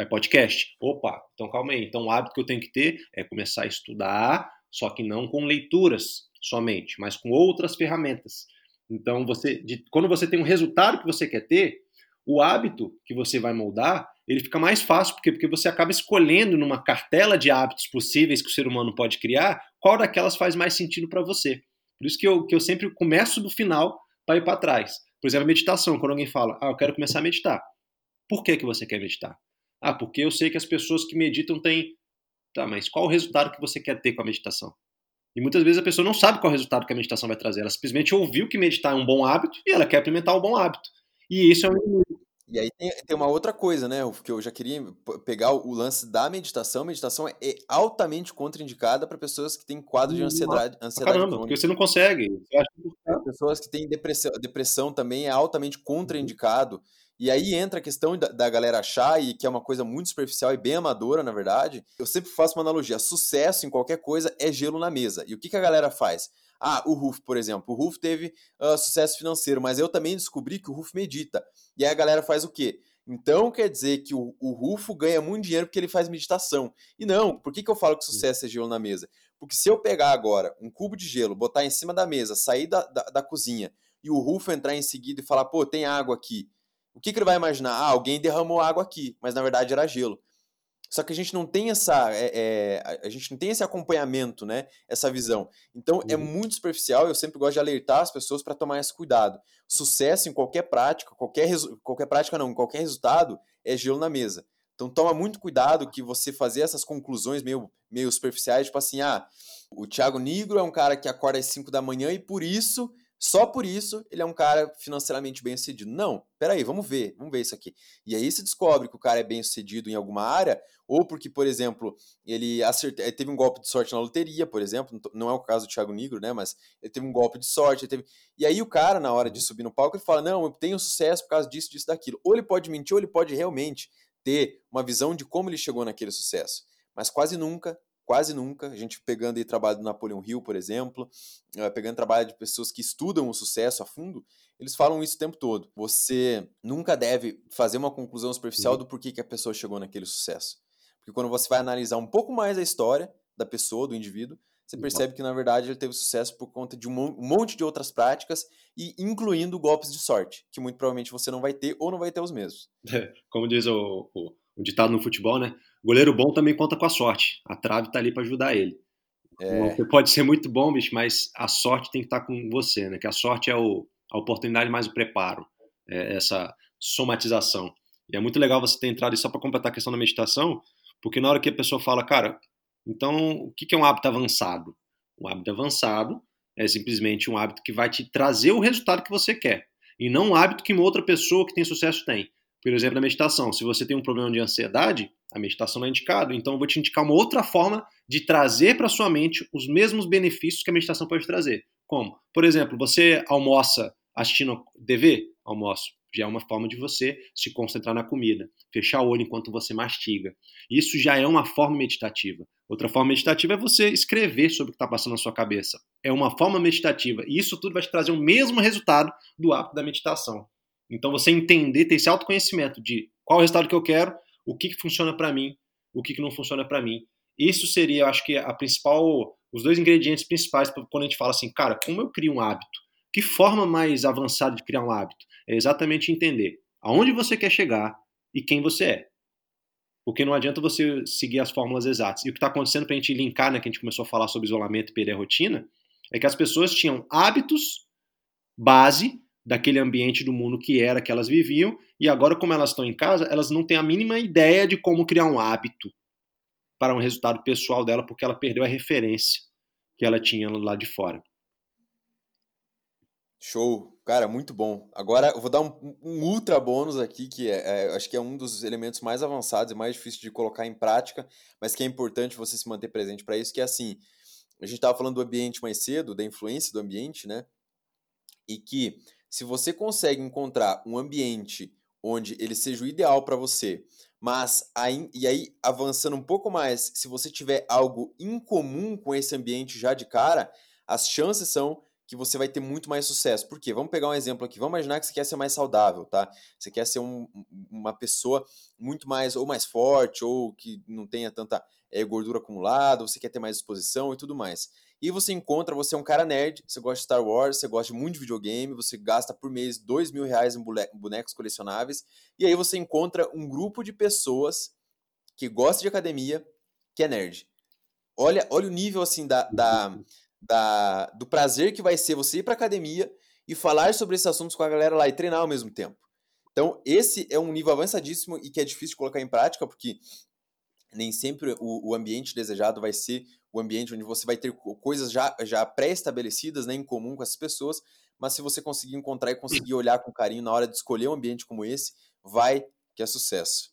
É podcast. Opa, então calma aí. Então o hábito que eu tenho que ter é começar a estudar, só que não com leituras somente, mas com outras ferramentas. Então você, de, quando você tem um resultado que você quer ter, o hábito que você vai moldar ele fica mais fácil, porque, porque você acaba escolhendo numa cartela de hábitos possíveis que o ser humano pode criar, qual daquelas faz mais sentido para você. Por isso que eu, que eu sempre começo do final para ir para trás. Por exemplo, a meditação, quando alguém fala, ah, eu quero começar a meditar. Por que, que você quer meditar? Ah, porque eu sei que as pessoas que meditam têm. Tá, mas qual o resultado que você quer ter com a meditação? E muitas vezes a pessoa não sabe qual o resultado que a meditação vai trazer. Ela simplesmente ouviu que meditar é um bom hábito e ela quer implementar um bom hábito. E isso é um e aí tem, tem, uma outra coisa, né? Que eu já queria pegar o lance da meditação. Meditação é altamente contraindicada para pessoas que têm quadro de ansiedade. ansiedade Caramba, porque você não consegue. Pessoas que têm depressão, depressão também é altamente contraindicado. E aí entra a questão da, da, galera achar, e que é uma coisa muito superficial e bem amadora, na verdade. Eu sempre faço uma analogia: sucesso em qualquer coisa é gelo na mesa. E o que, que a galera faz? Ah, o Ruf, por exemplo. O Ruf teve uh, sucesso financeiro, mas eu também descobri que o Ruf medita. E aí a galera faz o quê? Então quer dizer que o, o Rufo ganha muito dinheiro porque ele faz meditação. E não, por que, que eu falo que sucesso é gelo na mesa? Porque se eu pegar agora um cubo de gelo, botar em cima da mesa, sair da, da, da cozinha e o Rufo entrar em seguida e falar, pô, tem água aqui. O que, que ele vai imaginar? Ah, alguém derramou água aqui, mas na verdade era gelo. Só que a gente não tem essa, é, é, a gente não tem esse acompanhamento, né? Essa visão. Então é uhum. é muito superficial. Eu sempre gosto de alertar as pessoas para tomar esse cuidado. Sucesso em qualquer prática, qualquer qualquer prática não, qualquer resultado é gelo na mesa. Então toma muito cuidado que você fazer essas conclusões meio, meio superficiais, tipo assim, ah, o Thiago Negro é um cara que acorda às 5 da manhã e por isso só por isso ele é um cara financeiramente bem sucedido. Não, peraí, vamos ver, vamos ver isso aqui. E aí se descobre que o cara é bem sucedido em alguma área, ou porque, por exemplo, ele ele teve um golpe de sorte na loteria, por exemplo, não é o caso do Thiago Negro, né? Mas ele teve um golpe de sorte, teve... E aí o cara, na hora de subir no palco, ele fala: Não, eu tenho sucesso por causa disso, disso, daquilo. Ou ele pode mentir, ou ele pode realmente ter uma visão de como ele chegou naquele sucesso. Mas quase nunca quase nunca. A gente pegando aí trabalho do Napoleon Hill, por exemplo, eh, pegando trabalho de pessoas que estudam o sucesso a fundo, eles falam isso o tempo todo. Você nunca deve fazer uma conclusão superficial uhum. do porquê que a pessoa chegou naquele sucesso. Porque quando você vai analisar um pouco mais a história da pessoa, do indivíduo, você uhum. percebe que na verdade ele teve sucesso por conta de um monte de outras práticas e incluindo golpes de sorte, que muito provavelmente você não vai ter ou não vai ter os mesmos. Como diz o, o, o ditado no futebol, né? Goleiro bom também conta com a sorte. A trave tá ali para ajudar ele. É. Você pode ser muito bom, bicho, mas a sorte tem que estar tá com você, né? Que a sorte é o, a oportunidade mais o preparo, é essa somatização. E é muito legal você ter entrado, e só para completar a questão da meditação, porque na hora que a pessoa fala, cara, então o que é um hábito avançado? Um hábito avançado é simplesmente um hábito que vai te trazer o resultado que você quer, e não um hábito que uma outra pessoa que tem sucesso tem. Por exemplo, a meditação. Se você tem um problema de ansiedade, a meditação não é indicado. Então, eu vou te indicar uma outra forma de trazer para sua mente os mesmos benefícios que a meditação pode trazer. Como? Por exemplo, você almoça assistindo TV? Almoço. Já é uma forma de você se concentrar na comida. Fechar o olho enquanto você mastiga. Isso já é uma forma meditativa. Outra forma meditativa é você escrever sobre o que está passando na sua cabeça. É uma forma meditativa. E isso tudo vai te trazer o mesmo resultado do hábito da meditação. Então, você entender, ter esse autoconhecimento de qual é o resultado que eu quero, o que, que funciona para mim, o que, que não funciona para mim. Isso seria, acho que, a principal, os dois ingredientes principais quando a gente fala assim, cara, como eu crio um hábito? Que forma mais avançada de criar um hábito? É exatamente entender aonde você quer chegar e quem você é. Porque não adianta você seguir as fórmulas exatas. E o que está acontecendo para a gente linkar, né, que a gente começou a falar sobre isolamento e perder rotina, é que as pessoas tinham hábitos base daquele ambiente do mundo que era que elas viviam, e agora, como elas estão em casa, elas não têm a mínima ideia de como criar um hábito para um resultado pessoal dela, porque ela perdeu a referência que ela tinha lá de fora. Show, cara, muito bom. Agora eu vou dar um, um ultra bônus aqui, que é, é, acho que é um dos elementos mais avançados e mais difíceis de colocar em prática, mas que é importante você se manter presente para isso, que é assim, a gente estava falando do ambiente mais cedo, da influência do ambiente, né? E que se você consegue encontrar um ambiente onde ele seja o ideal para você, mas aí, e aí avançando um pouco mais, se você tiver algo incomum com esse ambiente já de cara, as chances são que você vai ter muito mais sucesso. Por quê? Vamos pegar um exemplo aqui. Vamos imaginar que você quer ser mais saudável, tá? Você quer ser um, uma pessoa muito mais, ou mais forte, ou que não tenha tanta é, gordura acumulada, você quer ter mais disposição e tudo mais. E você encontra, você é um cara nerd, você gosta de Star Wars, você gosta muito de videogame, você gasta por mês dois mil reais em bonecos colecionáveis, e aí você encontra um grupo de pessoas que gosta de academia, que é nerd. Olha, olha o nível assim da, da, da, do prazer que vai ser você ir para academia e falar sobre esses assuntos com a galera lá e treinar ao mesmo tempo. Então, esse é um nível avançadíssimo e que é difícil de colocar em prática, porque nem sempre o, o ambiente desejado vai ser o ambiente onde você vai ter coisas já, já pré-estabelecidas, né, em comum com essas pessoas, mas se você conseguir encontrar e conseguir olhar com carinho na hora de escolher um ambiente como esse, vai que é sucesso.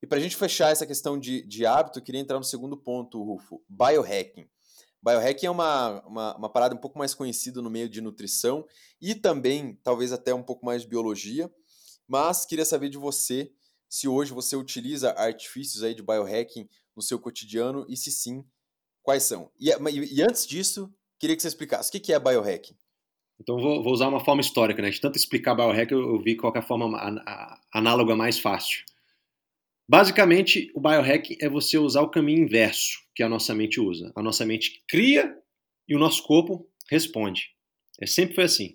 E para a gente fechar essa questão de, de hábito, eu queria entrar no segundo ponto, Rufo, biohacking. Biohacking é uma, uma, uma, parada um pouco mais conhecida no meio de nutrição e também, talvez até um pouco mais de biologia, mas queria saber de você se hoje você utiliza artifícios aí de biohacking no seu cotidiano e se sim, quais são. E, e antes disso, queria que você explicasse o que é biohacking. Então vou, vou usar uma forma histórica, né? De tanto explicar biohacking, eu, eu vi qual é a forma análoga mais fácil. Basicamente, o biohack é você usar o caminho inverso que a nossa mente usa. A nossa mente cria e o nosso corpo responde. É sempre foi assim.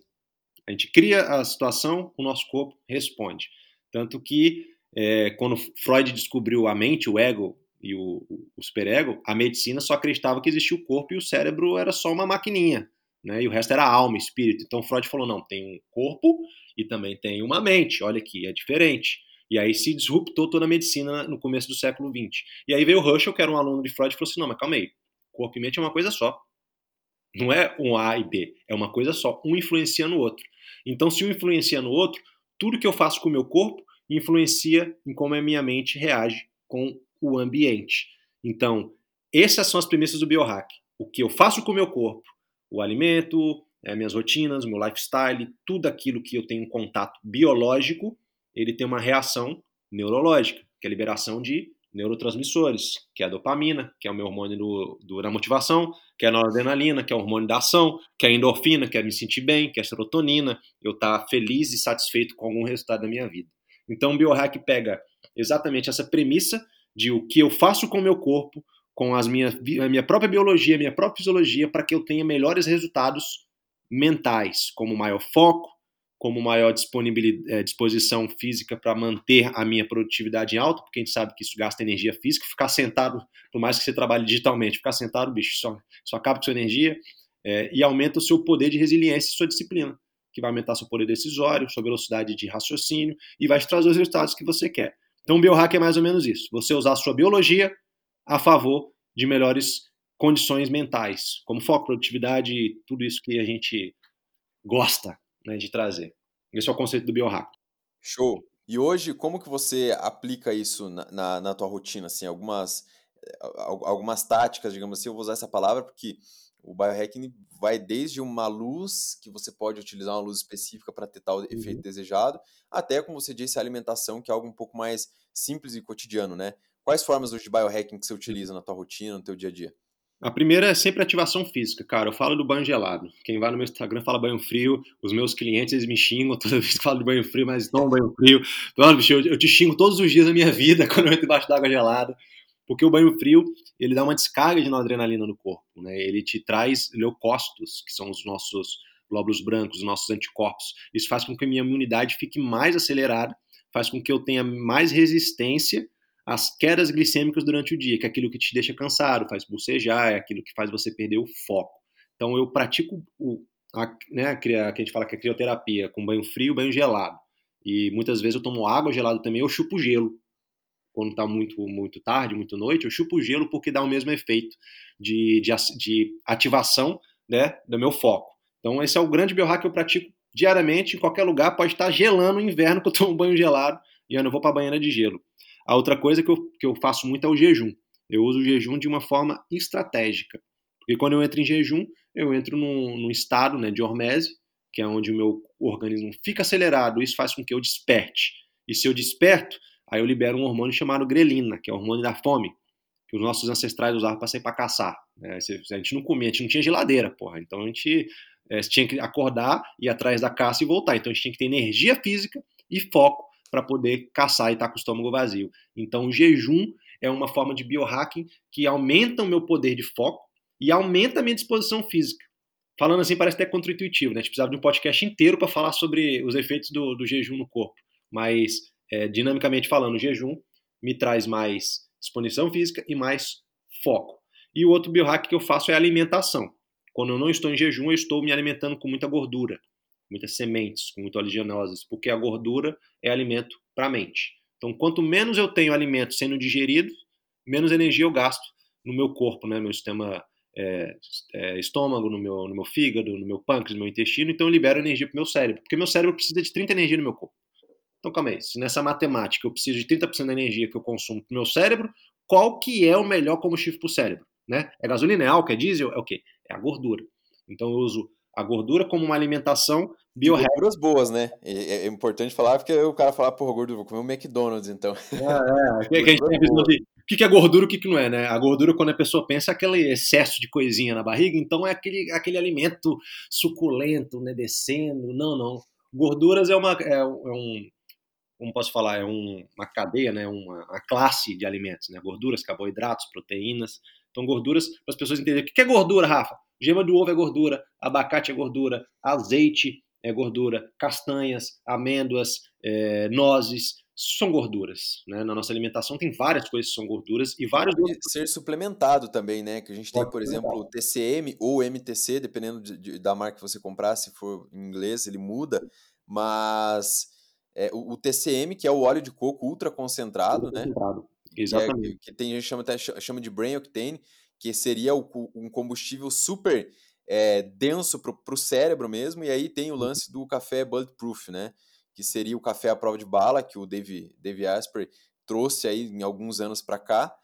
A gente cria a situação, o nosso corpo responde. Tanto que é, quando Freud descobriu a mente, o ego e o, o superego, a medicina só acreditava que existia o corpo e o cérebro era só uma maquininha, né? E o resto era alma, espírito. Então Freud falou não, tem um corpo e também tem uma mente. Olha aqui, é diferente. E aí se disruptou toda a medicina no começo do século XX. E aí veio o Herschel, que era um aluno de Freud, e falou assim: não, mas calma aí, corpo e mente é uma coisa só. Não é um A e B, é uma coisa só, um influencia no outro. Então, se um influencia no outro, tudo que eu faço com o meu corpo influencia em como a minha mente reage com o ambiente. Então, essas são as premissas do biohack. O que eu faço com o meu corpo, o alimento, é, minhas rotinas, meu lifestyle, tudo aquilo que eu tenho um contato biológico ele tem uma reação neurológica, que é a liberação de neurotransmissores, que é a dopamina, que é o meu hormônio do, do, da motivação, que é a noradrenalina, que é o hormônio da ação, que é a endorfina, que é me sentir bem, que é a serotonina, eu estar tá feliz e satisfeito com algum resultado da minha vida. Então o biohack pega exatamente essa premissa de o que eu faço com o meu corpo, com as minha, a minha própria biologia, a minha própria fisiologia, para que eu tenha melhores resultados mentais, como maior foco, como maior disponibilidade, é, disposição física para manter a minha produtividade em alta, porque a gente sabe que isso gasta energia física. Ficar sentado, por mais que você trabalhe digitalmente, ficar sentado, bicho, só, só acaba com sua energia é, e aumenta o seu poder de resiliência e sua disciplina, que vai aumentar seu poder decisório, sua velocidade de raciocínio e vai te trazer os resultados que você quer. Então, o biohack é mais ou menos isso: você usar a sua biologia a favor de melhores condições mentais, como foco, produtividade e tudo isso que a gente gosta né, de trazer. Esse é o conceito do biohack. Show. E hoje, como que você aplica isso na, na, na tua rotina? Assim, algumas, eh, algumas táticas, digamos assim, eu vou usar essa palavra porque o biohacking vai desde uma luz, que você pode utilizar uma luz específica para ter tal uhum. efeito desejado, até, como você disse, a alimentação, que é algo um pouco mais simples e cotidiano, né? Quais formas de biohacking que você utiliza na tua rotina, no teu dia a dia? A primeira é sempre ativação física, cara. Eu falo do banho gelado. Quem vai no meu Instagram fala banho frio. Os meus clientes eles me xingam toda vez que falo de banho frio, mas não banho frio. Eu, te xingo todos os dias da minha vida quando eu entro debaixo d'água gelada. Porque o banho frio, ele dá uma descarga de adrenalina no corpo, né? Ele te traz leucócitos, que são os nossos glóbulos brancos, os nossos anticorpos. Isso faz com que a minha imunidade fique mais acelerada, faz com que eu tenha mais resistência as quedas glicêmicas durante o dia, que é aquilo que te deixa cansado, faz bocejar, é aquilo que faz você perder o foco. Então eu pratico o, a, né, a, que a gente fala que é crioterapia, com banho frio, banho gelado. E muitas vezes eu tomo água gelada também, eu chupo gelo. Quando está muito, muito tarde, muito noite, eu chupo gelo porque dá o mesmo efeito de, de, de ativação né, do meu foco. Então esse é o grande biohack que eu pratico diariamente, em qualquer lugar, pode estar gelando no inverno que eu tomo banho gelado e eu não vou para a banheira de gelo. A outra coisa que eu, que eu faço muito é o jejum. Eu uso o jejum de uma forma estratégica. Porque quando eu entro em jejum, eu entro num, num estado né, de hormese, que é onde o meu organismo fica acelerado. Isso faz com que eu desperte. E se eu desperto, aí eu libero um hormônio chamado grelina, que é o hormônio da fome, que os nossos ancestrais usavam para sair para caçar. Né? A gente não comia, a gente não tinha geladeira, porra. Então a gente é, tinha que acordar, ir atrás da caça e voltar. Então a gente tinha que ter energia física e foco para poder caçar e estar tá com o estômago vazio. Então o jejum é uma forma de biohacking que aumenta o meu poder de foco e aumenta a minha disposição física. Falando assim parece até contra-intuitivo, né? A gente precisava de um podcast inteiro para falar sobre os efeitos do, do jejum no corpo. Mas, é, dinamicamente falando, o jejum me traz mais disposição física e mais foco. E o outro biohack que eu faço é alimentação. Quando eu não estou em jejum, eu estou me alimentando com muita gordura, muitas sementes, com muitas oleaginosas, porque a gordura é alimento para a mente. Então, quanto menos eu tenho alimento sendo digerido, menos energia eu gasto no meu corpo, né, meu sistema é, é, estômago, no meu, no meu fígado, no meu pâncreas, no meu intestino, então eu libero energia para o meu cérebro, porque meu cérebro precisa de 30 energia no meu corpo. Então, calma aí, se nessa matemática eu preciso de 30% da energia que eu consumo para o meu cérebro, qual que é o melhor combustível para o cérebro? Né? É gasolina, é álcool, é diesel? É o quê? É a gordura. Então eu uso a gordura como uma alimentação biohack. Gorduras boas, né? É, é, importante falar, porque o cara fala, porra, gordura, vou comer um McDonald's, então. É, é. que, que a gente tem o que é gordura e o que não é, né? A gordura, quando a pessoa pensa, é aquele excesso de coisinha na barriga, então é aquele, aquele alimento suculento, né? Descendo. Não, não. Gorduras é uma. É, é um, como posso falar? É um, uma cadeia, né? Uma, uma classe de alimentos, né? Gorduras, carboidratos, proteínas. Então, gorduras, para as pessoas entenderem. O que é gordura, Rafa? Gema do ovo é gordura, abacate é gordura, azeite é gordura, castanhas, amêndoas, é, nozes, são gorduras. Né? Na nossa alimentação tem várias coisas que são gorduras e vários Pode ser suplementado também, né? Que a gente tem, por exemplo, o TCM ou MTC, dependendo de, de, da marca que você comprar, se for em inglês, ele muda, mas é, o, o, TCM, que é o óleo de coco ultra concentrado, ultra né? Concentrado. Exatamente. Que, é, que, tem gente chama até chama de brain octane, que seria o, um combustível super é, denso para o cérebro mesmo, e aí tem o uhum. lance do café bulletproof, né? Que seria o café à prova de bala, que o Dave, Dave Asprey trouxe aí em alguns anos para cá,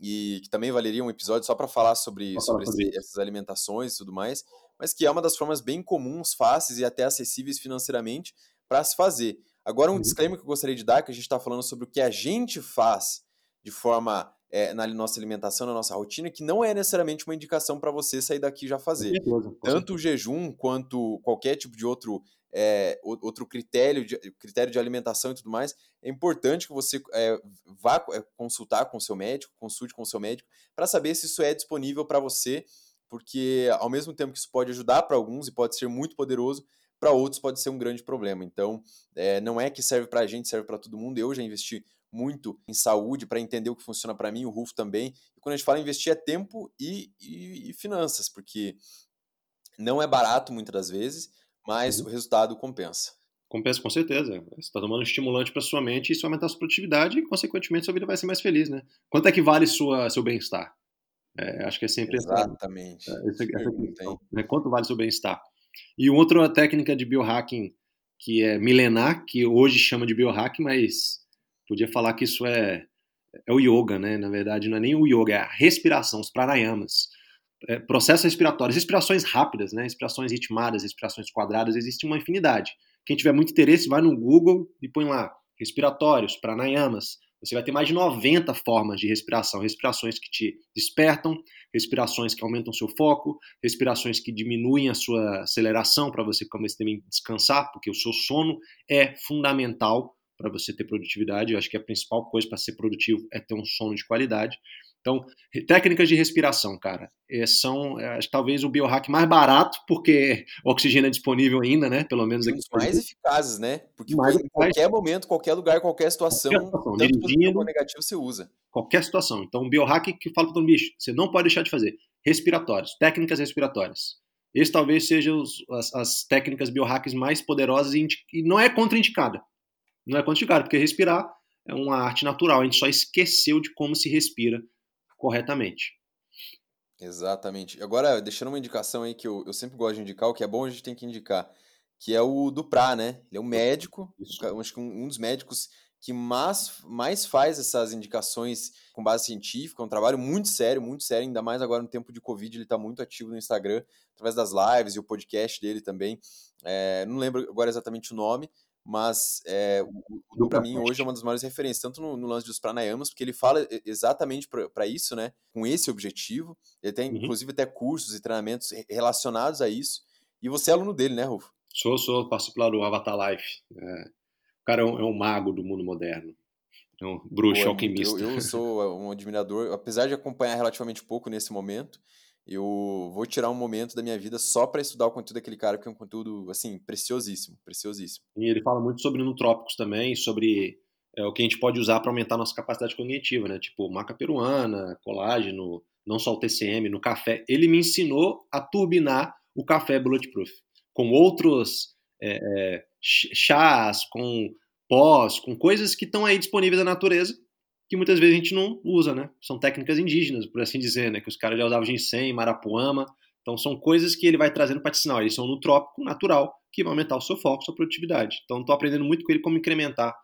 e que também valeria um episódio só para falar sobre, sobre esse, essas alimentações e tudo mais, mas que é uma das formas bem comuns, fáceis e até acessíveis financeiramente para se fazer. Agora, um uhum. disclaimer que eu gostaria de dar, que a gente está falando sobre o que a gente faz de forma é, na nossa alimentação, na nossa rotina, que não é necessariamente uma indicação para você sair daqui já fazer. Certeza, Tanto o jejum quanto qualquer tipo de outro, é, outro critério, de, critério de alimentação e tudo mais, é importante que você é, vá consultar com o seu médico, consulte com o seu médico, para saber se isso é disponível para você, porque ao mesmo tempo que isso pode ajudar para alguns e pode ser muito poderoso, para outros pode ser um grande problema. Então, é, não é que serve para a gente, serve para todo mundo. Eu já investi muito em saúde para entender o que funciona para mim, o Rufo também. E quando a gente fala investir é tempo e, e, e finanças, porque não é barato muitas das vezes, mas uhum. o resultado compensa. Compensa com certeza. Você está tomando um estimulante para sua mente e isso aumenta a sua produtividade e, consequentemente, sua vida vai ser mais feliz, né? Quanto é que vale sua, seu bem-estar? É, acho que é sempre Exatamente. essa, essa, essa questão, né? Quanto vale seu bem-estar? E outra técnica de biohacking que é milenar, que hoje chama de biohacking, mas podia falar que isso é, é o yoga, né? Na verdade, não é nem o yoga, é a respiração, os pranayamas. É, processos respiratórios, respirações rápidas, né? Respirações ritmadas, respirações quadradas, existe uma infinidade. Quem tiver muito interesse, vai no Google e põe lá respiratórios, pranayamas. Você vai ter mais de 90 formas de respiração, respirações que te despertam, respirações que aumentam seu foco, respirações que diminuem a sua aceleração para você começar também descansar, porque o seu sono é fundamental para você ter produtividade. Eu acho que a principal coisa para ser produtivo é ter um sono de qualidade. Então, técnicas de respiração, cara, é, são é, talvez o biohack mais barato, porque o oxigênio é disponível ainda, né? Pelo menos aqui. Os mais eficazes, né? Porque mais em qualquer momento, qualquer lugar, qualquer situação, qualquer situação tanto positivo negativo, você usa. Qualquer situação. Então, o biohack que fala para o bicho, você não pode deixar de fazer. Respiratórios, técnicas respiratórias. Esse talvez sejam as, as, técnicas biohacks mais poderosas e, e não é contraindicada. Não é quantificado, porque respirar é uma arte natural. A gente só esqueceu de como se respira corretamente. Exatamente. Agora, deixando uma indicação aí que eu, eu sempre gosto de indicar, o que é bom a gente tem que indicar, que é o Duprá, né? Ele é um médico, Isso. acho que um, um dos médicos que mais, mais faz essas indicações com base científica, é um trabalho muito sério, muito sério, ainda mais agora no tempo de Covid, ele está muito ativo no Instagram, através das lives e o podcast dele também. É, não lembro agora exatamente o nome, mas é, o para mim hoje é uma das maiores referências, tanto no, no lance dos pranayamas, porque ele fala exatamente para isso, né? Com esse objetivo. Ele tem, uhum. inclusive, até cursos e treinamentos relacionados a isso. E você é aluno dele, né, Rufo? Sou, sou, participo lá do Avatar Life. É, o cara é um, é um, mago do mundo moderno. É um bruxo Pô, é alquimista. Eu, eu sou um admirador, apesar de acompanhar relativamente pouco nesse momento, eu vou tirar um momento da minha vida só para estudar o conteúdo daquele cara, que é um conteúdo, assim, preciosíssimo, preciosíssimo. E ele fala muito sobre nutrópicos também, sobre é, o que a gente pode usar para aumentar a nossa capacidade cognitiva, né? Tipo, maca peruana, colágeno, não só o TCM, no café. Ele me ensinou a turbinar o café Bulletproof, com outros é, é, chás, com pós, com coisas que estão aí disponíveis na natureza que muitas vezes a gente não usa, né? São técnicas indígenas, por assim dizer, né? Que os caras já usavam ginseng, marapuama. Então são coisas que ele vai trazendo para te ensinar. Eles são no trópico natural, que vai aumentar o seu foco, sua produtividade. Então estou aprendendo muito com ele como incrementar.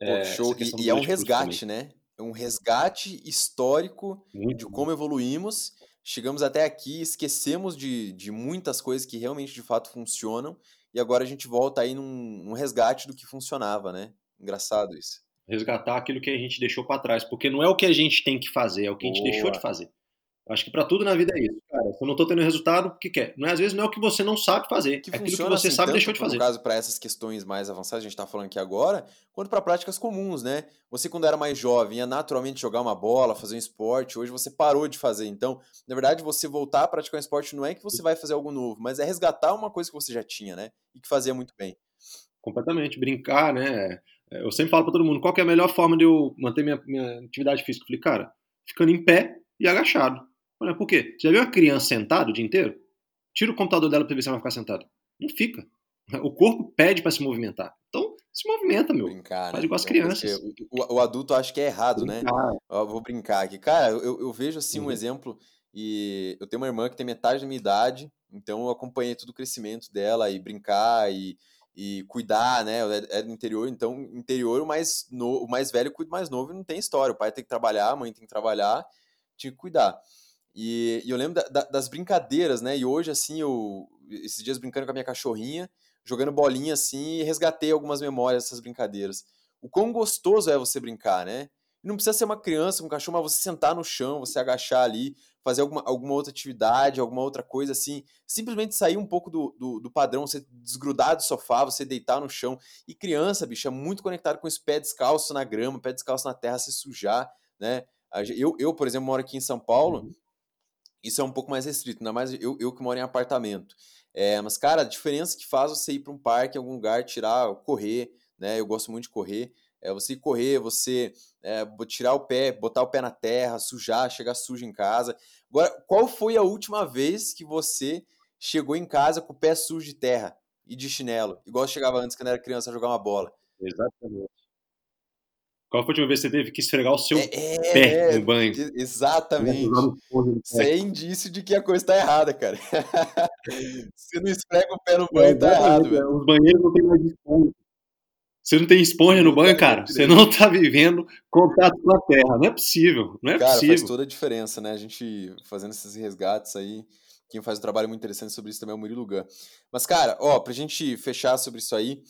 É, show. E, e é um resgate, também. né? É um resgate histórico muito de como evoluímos. Chegamos até aqui, esquecemos de, de muitas coisas que realmente de fato funcionam. E agora a gente volta aí num, num resgate do que funcionava, né? Engraçado isso resgatar aquilo que a gente deixou para trás, porque não é o que a gente tem que fazer, é o que a gente deixou de fazer. Acho que para tudo na vida é isso, cara. Se eu não tô tendo resultado, o que quer? É? Não é, às vezes não é o que você não sabe fazer, que é aquilo que você assim, sabe e deixou de fazer. No caso, para essas questões mais avançadas, a gente tá falando aqui agora, quanto para práticas comuns, né? Você, quando era mais jovem, ia naturalmente jogar uma bola, fazer um esporte, hoje você parou de fazer. Então, na verdade, você voltar a praticar um esporte não é que você vai fazer algo novo, mas é resgatar uma coisa que você já tinha, né? E que fazia muito bem. Completamente. Brincar, né? É, eu sempre falo para todo mundo, qual é a melhor forma de eu manter minha, minha atividade física? Eu falei, cara, ficando em pé e agachado. Falei, por quê? Você já viu uma criança sentada o dia inteiro? Tira o computador dela para ver se ela vai ficar sentada. Não fica. O corpo pede para se movimentar. Então, se movimenta, meu. Brincar, Faz né? igual as crianças. O, o, adulto acha que é errado, né? brincar. né? Eu vou brincar aqui. Cara, eu, eu vejo assim uhum. um exemplo e eu tenho uma irmã que tem metade da minha idade, então eu acompanhei todo o crescimento dela e brincar e e cuidar, né? É, é do interior, então interior o mais, no, o mais velho cuida mais novo e não tem história. O pai tem que trabalhar, a mãe tem que trabalhar, tinha que cuidar. E, e eu lembro da, da, das brincadeiras, né? E hoje, assim, eu esses dias brincando com a minha cachorrinha, jogando bolinha assim, e resgatei algumas memórias dessas brincadeiras. O quão gostoso é você brincar, né? não precisa ser uma criança, um cachorro, mas você sentar no chão, você agachar ali, fazer alguma, alguma outra atividade, alguma outra coisa assim. Simplesmente sair um pouco do, do, do, padrão, você desgrudar do sofá, você deitar no chão. E criança, bicho, é muito conectado com esse pé descalço na grama, pé descalço na terra, se sujar, né? Eu, eu, por exemplo, moro aqui em São Paulo, uhum. isso é um pouco mais restrito, ainda mais eu, eu que moro em apartamento. É, mas, cara, a diferença que faz você ir para um parque, em algum lugar, tirar, correr, né? Eu gosto muito de correr. É você correr, você é, tirar o pé, botar o pé na terra, sujar, chegar sujo em casa. Agora, qual foi a última vez que você chegou em casa com o pé sujo de terra e de chinelo? Igual chegava antes quando era criança a jogar uma bola. Exatamente. Qual foi a última vez que você teve que esfregar o seu é, é pé no banho? Exatamente. Isso é indício de que a coisa está errada, cara. você não esfrega o pé no banho, está errado. Velho. Os banheiros não tem mais esponja. Você não tem esponja no banho, cara? Você não tá vivendo contato com a terra. Não é possível. Não é cara, possível. faz toda a diferença, né? A gente fazendo esses resgates aí. Quem faz um trabalho muito interessante sobre isso também é o Murilo Gun. Mas, cara, ó, pra gente fechar sobre isso aí,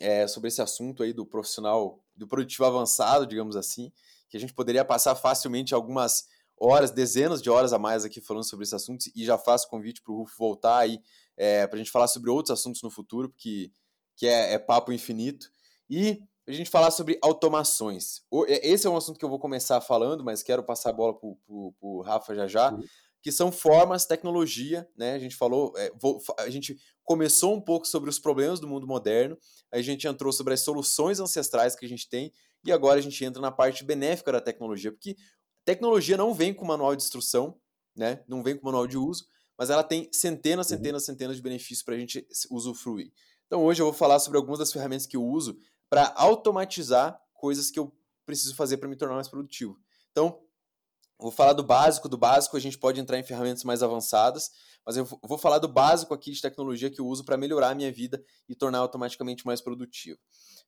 é, sobre esse assunto aí do profissional, do produtivo avançado, digamos assim, que a gente poderia passar facilmente algumas horas, dezenas de horas a mais aqui falando sobre esse assunto, e já faço convite pro Rufo voltar aí é, pra gente falar sobre outros assuntos no futuro, porque que é, é papo infinito. E a gente falar sobre automações. Esse é um assunto que eu vou começar falando, mas quero passar a bola para o Rafa já já, que são formas, tecnologia, né? A gente falou, é, vou, a gente começou um pouco sobre os problemas do mundo moderno, a gente entrou sobre as soluções ancestrais que a gente tem, e agora a gente entra na parte benéfica da tecnologia, porque tecnologia não vem com manual de instrução, né? Não vem com manual de uso, mas ela tem centenas, uhum. centenas, centenas de benefícios para a gente usufruir. Então hoje eu vou falar sobre algumas das ferramentas que eu uso para automatizar coisas que eu preciso fazer para me tornar mais produtivo. Então, vou falar do básico, do básico a gente pode entrar em ferramentas mais avançadas, mas eu vou falar do básico aqui de tecnologia que eu uso para melhorar a minha vida e tornar automaticamente mais produtivo.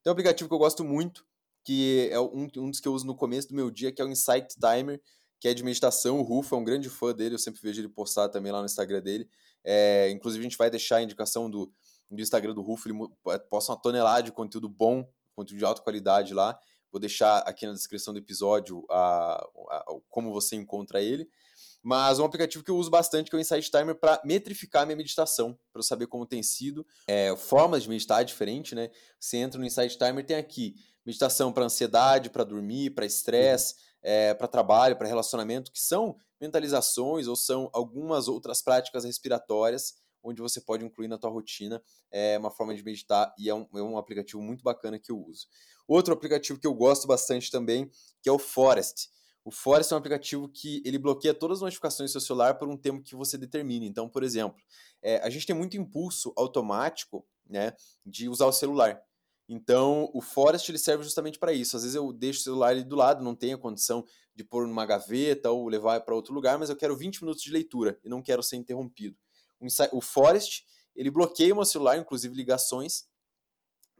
Tem um aplicativo que eu gosto muito, que é um, um dos que eu uso no começo do meu dia, que é o Insight Timer, que é de meditação. O Rufo é um grande fã dele, eu sempre vejo ele postar também lá no Instagram dele. É, inclusive, a gente vai deixar a indicação do, do Instagram do Rufo, ele posta uma tonelada de conteúdo bom, conteúdo de alta qualidade lá. Vou deixar aqui na descrição do episódio a, a, como você encontra ele. Mas um aplicativo que eu uso bastante, que é o Insight Timer, para metrificar a minha meditação, para eu saber como tem sido. É, formas de meditar é diferente, né? Você entra no Insight Timer, tem aqui meditação para ansiedade, para dormir, para estresse, é, para trabalho, para relacionamento, que são mentalizações ou são algumas outras práticas respiratórias onde você pode incluir na tua rotina é uma forma de meditar e é um, é um aplicativo muito bacana que eu uso. Outro aplicativo que eu gosto bastante também, que é o Forest. O Forest é um aplicativo que ele bloqueia todas as notificações do seu celular por um tempo que você determine. Então, por exemplo, é, a gente tem muito impulso automático né, de usar o celular. Então, o Forest ele serve justamente para isso. Às vezes eu deixo o celular ali do lado, não tenho a condição de pôr numa gaveta ou levar para outro lugar, mas eu quero 20 minutos de leitura e não quero ser interrompido. O Forest, ele bloqueia o meu celular, inclusive ligações,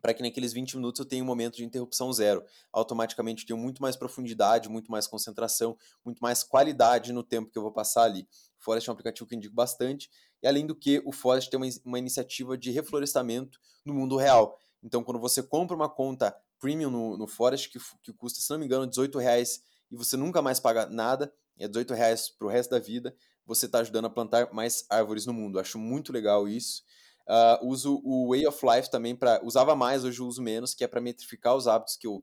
para que naqueles 20 minutos eu tenha um momento de interrupção zero. Automaticamente eu tenho muito mais profundidade, muito mais concentração, muito mais qualidade no tempo que eu vou passar ali. O Forest é um aplicativo que eu indico bastante, e além do que, o Forest tem uma, uma iniciativa de reflorestamento no mundo real. Então, quando você compra uma conta premium no, no Forest, que, que custa, se não me engano, 18 reais, e você nunca mais paga nada, é 18 reais para o resto da vida, você está ajudando a plantar mais árvores no mundo. Acho muito legal isso. Uh, uso o Way of Life também para. Usava mais, hoje uso menos, que é para metrificar os hábitos que eu,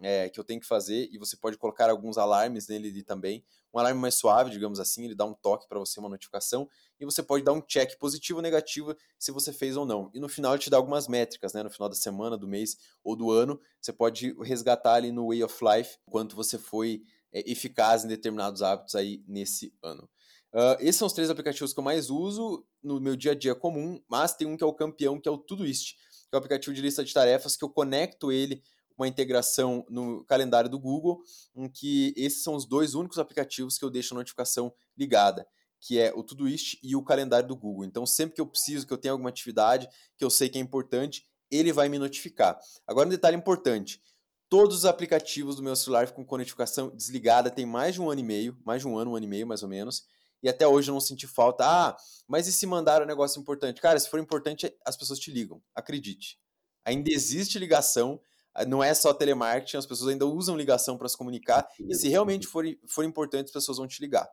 é, que eu tenho que fazer. E você pode colocar alguns alarmes nele também. Um alarme mais suave, digamos assim, ele dá um toque para você, uma notificação. E você pode dar um check positivo ou negativo se você fez ou não. E no final ele te dá algumas métricas, né? No final da semana, do mês ou do ano. Você pode resgatar ali no Way of Life quanto você foi é, eficaz em determinados hábitos aí nesse ano. Uh, esses são os três aplicativos que eu mais uso no meu dia a dia comum, mas tem um que é o campeão, que é o Todoist, que é o aplicativo de lista de tarefas que eu conecto ele uma integração no calendário do Google, em que esses são os dois únicos aplicativos que eu deixo a notificação ligada, que é o Todoist e o calendário do Google. Então, sempre que eu preciso, que eu tenho alguma atividade que eu sei que é importante, ele vai me notificar. Agora, um detalhe importante: todos os aplicativos do meu celular ficam com notificação desligada tem mais de um ano e meio, mais de um ano, um ano e meio mais ou menos e até hoje eu não senti falta. Ah, mas e se mandaram um negócio importante? Cara, se for importante, as pessoas te ligam, acredite. Ainda existe ligação, ah, não é só telemarketing, as pessoas ainda usam ligação para se comunicar, e se realmente for, for importante, as pessoas vão te ligar.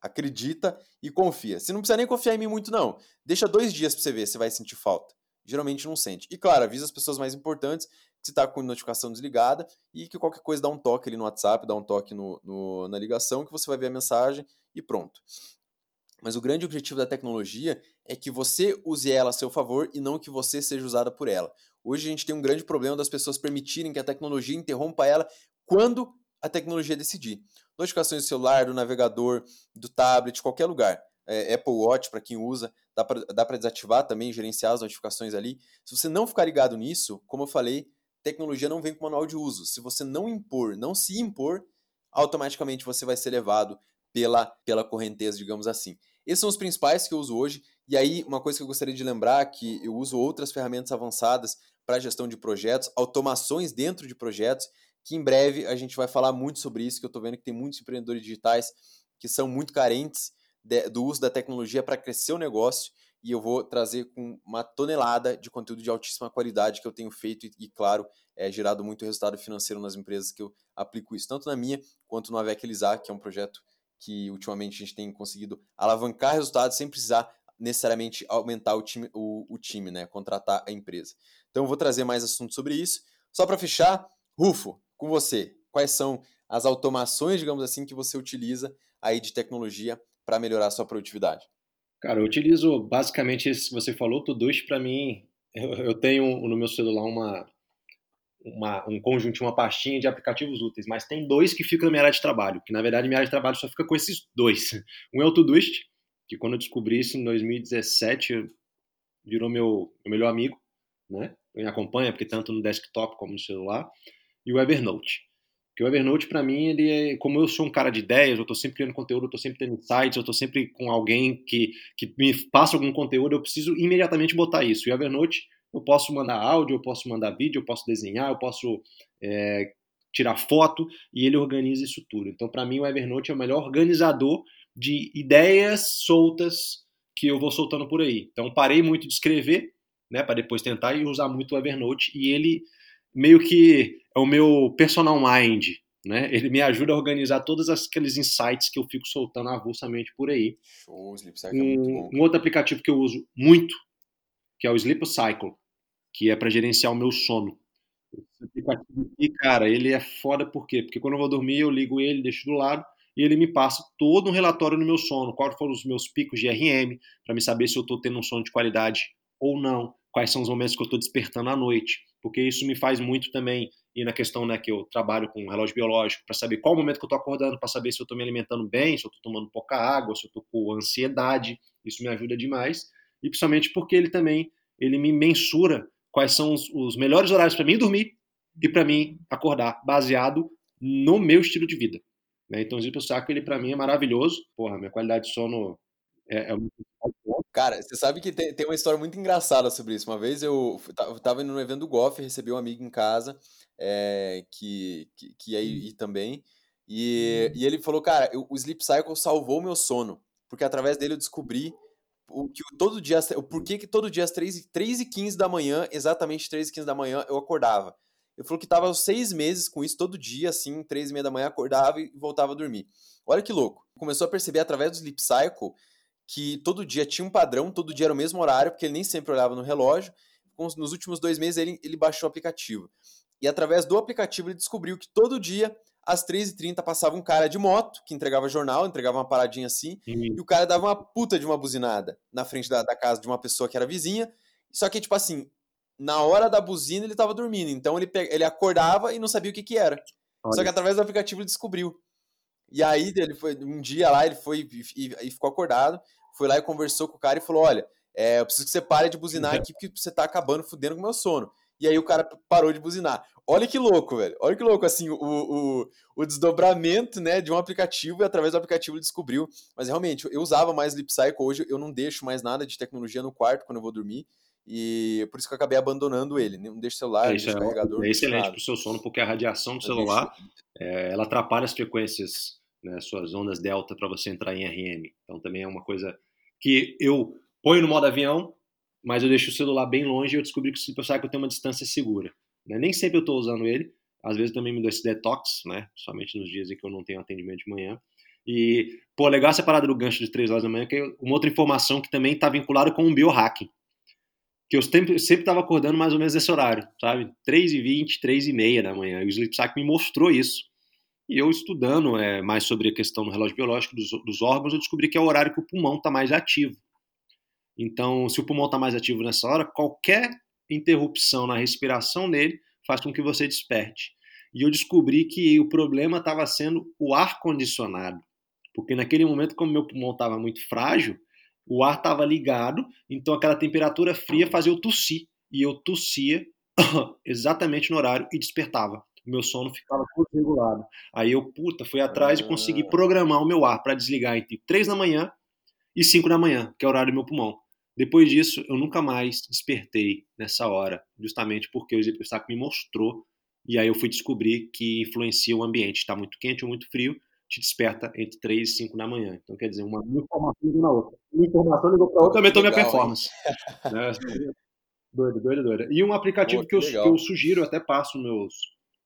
Acredita e confia. Você não precisa nem confiar em mim muito, não. Deixa dois dias para você ver se vai sentir falta. Geralmente não sente. E claro, avisa as pessoas mais importantes que está com notificação desligada e que qualquer coisa dá um toque ali no WhatsApp, dá um toque no, no, na ligação, que você vai ver a mensagem e pronto. Mas o grande objetivo da tecnologia é que você use ela a seu favor e não que você seja usada por ela. Hoje a gente tem um grande problema das pessoas permitirem que a tecnologia interrompa ela quando a tecnologia decidir. Notificações do celular, do navegador, do tablet, qualquer lugar. É, Apple Watch, para quem usa, dá para desativar também, gerenciar as notificações ali. Se você não ficar ligado nisso, como eu falei, tecnologia não vem com manual de uso. Se você não impor, não se impor, automaticamente você vai ser levado pela, pela correnteza, digamos assim. Esses são os principais que eu uso hoje. E aí, uma coisa que eu gostaria de lembrar que eu uso outras ferramentas avançadas para gestão de projetos, automações dentro de projetos, que em breve a gente vai falar muito sobre isso, que eu estou vendo que tem muitos empreendedores digitais que são muito carentes de, do uso da tecnologia para crescer o negócio e eu vou trazer com uma tonelada de conteúdo de altíssima qualidade que eu tenho feito e, e claro, é gerado muito resultado financeiro nas empresas que eu aplico isso, tanto na minha quanto no Avec Elisar, que é um projeto que ultimamente a gente tem conseguido alavancar resultados sem precisar necessariamente aumentar o time, o, o time né? contratar a empresa. Então eu vou trazer mais assuntos sobre isso. Só para fechar, Rufo, com você, quais são as automações, digamos assim, que você utiliza aí de tecnologia para melhorar a sua produtividade? Cara, eu utilizo basicamente esse que você falou, Todoist, para mim, eu, eu, tenho no meu celular uma, uma, um conjunto, uma pastinha de aplicativos úteis, mas tem dois que ficam na minha área de trabalho, que na verdade minha área de trabalho só fica com esses dois. Um é o Todoist, que quando eu descobri isso em 2017, virou meu, meu melhor amigo, né? Me acompanha, porque tanto no desktop como no celular, e o Evernote. Porque o Evernote, para mim, ele é, como eu sou um cara de ideias, eu estou sempre criando conteúdo, eu estou sempre tendo insights, eu estou sempre com alguém que, que me passa algum conteúdo, eu preciso imediatamente botar isso. E o Evernote, eu posso mandar áudio, eu posso mandar vídeo, eu posso desenhar, eu posso é, tirar foto, e ele organiza isso tudo. Então, para mim, o Evernote é o melhor organizador de ideias soltas que eu vou soltando por aí. Então, parei muito de escrever, né, para depois tentar e usar muito o Evernote. E ele meio que é o meu personal mind, né? Ele me ajuda a organizar todos aqueles insights que eu fico soltando avulsamente por aí. Show, Sleep Cycle um, é muito bom. Um outro aplicativo que eu uso muito, que é o Sleep Cycle, que é para gerenciar o meu sono. Esse aplicativo aqui, cara, ele é foda por quê? Porque quando eu vou dormir, eu ligo ele, deixo do lado e ele me passa todo um relatório no meu sono, quais foram os meus picos de RM, para me saber se eu estou tendo um sono de qualidade ou não, quais são os momentos que eu estou despertando à noite, porque isso me faz muito também e na questão né, que eu trabalho com relógio biológico, para saber qual momento que eu estou acordando, para saber se eu estou me alimentando bem, se eu estou tomando pouca água, se eu estou com ansiedade, isso me ajuda demais, e principalmente porque ele também ele me mensura quais são os, os melhores horários para mim dormir e para mim acordar, baseado no meu estilo de vida. Né? Então, o Zip Saco, ele para mim é maravilhoso. Porra, minha qualidade de sono é, é muito Cara, você sabe que tem, tem uma história muito engraçada sobre isso. Uma vez eu, eu tava indo no evento do golfe, recebi um amigo em casa é, que, que, que ir também. E, e ele falou, cara, o Sleep Cycle salvou meu sono. Porque através dele eu descobri o que todo dia, o porquê que todo dia às 3, 3 e 15 da manhã, exatamente 3 e 15 da manhã, eu acordava. Ele falou que tava aos seis meses com isso, todo dia, assim, 3 e meia da manhã, acordava e voltava a dormir. Olha que louco. Começou a perceber através do Sleep Cycle que todo dia tinha um padrão, todo dia era o mesmo horário, porque ele nem sempre olhava no relógio. Nos últimos dois meses ele, ele baixou o aplicativo. E através do aplicativo ele descobriu que todo dia, às 3h30, passava um cara de moto que entregava jornal, entregava uma paradinha assim, uhum. e o cara dava uma puta de uma buzinada na frente da, da, casa de uma pessoa que era vizinha. Só que, tipo assim, na hora da buzina ele tava dormindo. Então ele, ele acordava e não sabia o que que era. Olha. Só que através do aplicativo ele descobriu. E aí ele foi um dia lá, ele foi e, e, ficou acordado, foi lá e conversou com o cara e falou: Olha, é, eu preciso que você pare de buzinar aqui porque você tá acabando fudendo com o meu sono. E aí o cara parou de buzinar. Olha que louco, velho. Olha que louco, assim, o, o, o desdobramento, né, de um aplicativo e através do aplicativo ele descobriu. Mas realmente, eu usava mais Sleep Cycle, hoje eu não deixo mais nada de tecnologia no quarto quando eu vou dormir. E por isso que eu acabei abandonando ele. Não deixo celular, é, não deixo é, carregador. É excelente para o seu sono, porque a radiação do celular é, ela atrapalha as frequências, né, suas ondas delta para você entrar em RM. Então também é uma coisa que eu ponho no modo avião, mas eu deixo o celular bem longe e eu descobri que o Sleep Cycle tem uma distância segura. Né? Nem sempre eu estou usando ele, às vezes também me dou esse detox, né? somente nos dias em que eu não tenho atendimento de manhã. E, pô, legal essa parada do gancho de 3 horas da manhã, que é uma outra informação que também está vinculada com o biohacking. Que eu sempre estava acordando mais ou menos nesse horário, sabe? 3h20, 3h30 da manhã. E o Sleep Cycle me mostrou isso. E eu estudando é, mais sobre a questão do relógio biológico dos, dos órgãos, eu descobri que é o horário que o pulmão está mais ativo. Então, se o pulmão está mais ativo nessa hora, qualquer interrupção na respiração dele faz com que você desperte. E eu descobri que o problema estava sendo o ar condicionado, porque naquele momento, como meu pulmão estava muito frágil, o ar estava ligado, então aquela temperatura fria fazia eu tossir e eu tossia exatamente no horário e despertava. O meu sono ficava todo regulado. Aí eu, puta, fui atrás e consegui ah. programar o meu ar para desligar entre 3 da manhã e 5 da manhã, que é o horário do meu pulmão. Depois disso, eu nunca mais despertei nessa hora, justamente porque o Zipstack me mostrou, e aí eu fui descobrir que influencia o ambiente. Está muito quente ou muito frio, te desperta entre 3 e 5 da manhã. Então, quer dizer, uma informação ligou na outra. Uma informação ligou para outra, aumentou minha performance. né? Doido, doido, doido. E um aplicativo Pô, que, que, eu, que, eu, sugiro, eu até passo meus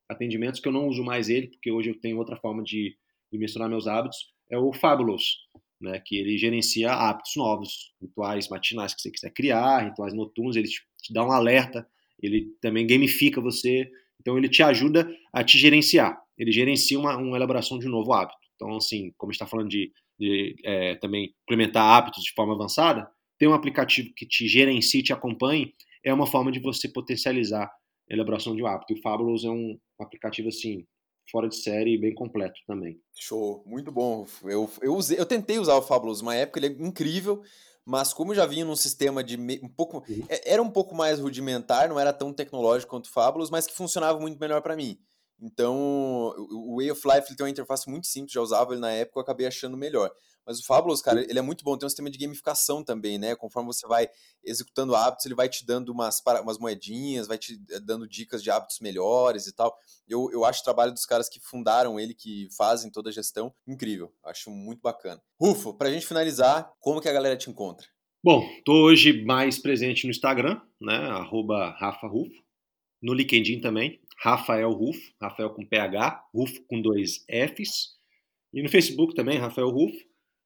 atendimentos, que eu não uso mais ele, porque hoje eu tenho outra forma de, de mencionar meus hábitos, é o Fabulous né, que ele gerencia hábitos novos, rituais matinais que você quiser criar, rituais noturnos, ele te, dá um alerta, ele também gamifica você, então ele te ajuda a te gerenciar, ele gerencia uma, uma elaboração de um novo hábito. Então, assim, como está falando de, de é, também implementar hábitos de forma avançada, ter um aplicativo que te gerencie, te acompanhe, é uma forma de você potencializar a elaboração de um hábito. E o Fabulous é um aplicativo, assim, fora de série e bem completo também. Show, muito bom. Eu, eu, usei, eu tentei usar o Fabulous uma época, ele é incrível, mas como já vinha num sistema de um pouco, uhum. É, era um pouco mais rudimentar, não era tão tecnológico quanto o Fabulous, mas que funcionava muito melhor para mim. Então, o Way of Life ele tem uma interface muito simples, já usava ele na época, eu acabei achando melhor. Mas o Fabulous, cara, ele é muito bom, tem um sistema de gamificação também, né? Conforme você vai executando hábitos, ele vai te dando umas, umas moedinhas, vai te eh, dando dicas de hábitos melhores e tal. Eu, eu acho o trabalho dos caras que fundaram ele, que fazem toda a gestão, incrível. Acho muito bacana. Rufo, pra gente finalizar, como que a galera te encontra? Bom, estou hoje mais presente no Instagram, né? Arroba Rafa Rufo. No LinkedIn também, Rafael Rufo, Rafael com PH, Rufo com dois Fs. E no Facebook também, Rafael Rufo.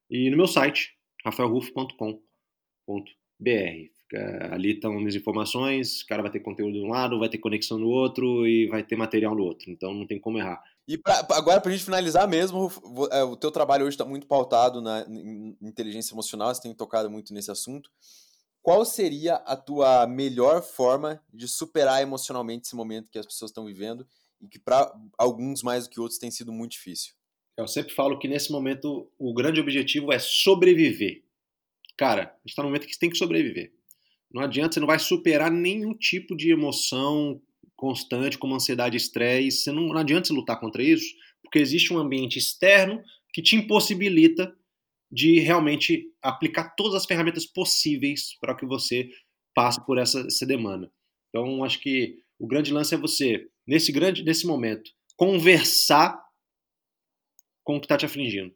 E no meu site, rafaelrufo.com.br. Ali estão minhas informações, o cara vai ter conteúdo de um lado, vai ter conexão no outro e vai ter material no outro. Então não tem como errar. E pra, agora, para a gente finalizar mesmo, é, o teu trabalho hoje está muito pautado na inteligência emocional, você tem tocado muito nesse assunto. Qual seria a tua melhor forma de superar emocionalmente esse momento que as pessoas estão vivendo e que para alguns mais do que outros tem sido muito difícil? Eu sempre falo que nesse momento o grande objetivo é sobreviver. Cara, a gente está no momento que você tem que sobreviver. Não adianta, você não vai superar nenhum tipo de emoção constante, como ansiedade estresse. Não, não adianta você lutar contra isso, porque existe um ambiente externo que te impossibilita de realmente aplicar todas as ferramentas possíveis para que você passe por essa, essa demanda. Então, acho que o grande lance é você, nesse grande nesse momento, conversar com o que está te afligindo.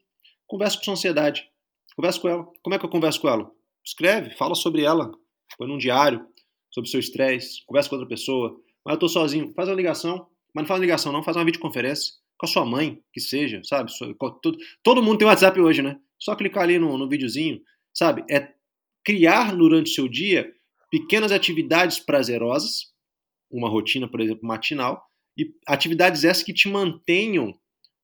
Conversa com sua ansiedade. Conversa com ela. Como é que eu converso com ela? Escreve, fala sobre ela. Põe num diário, sobre seu estresse. Conversa com outra pessoa mas eu tô sozinho. Faz uma ligação, mas não faz uma ligação não, faz uma videoconferência com a sua mãe, que seja, sabe? Todo mundo tem WhatsApp hoje, né? Só clicar ali no, no videozinho, sabe? É criar durante o seu dia pequenas atividades prazerosas, uma rotina, por exemplo, matinal, e atividades essas que te mantenham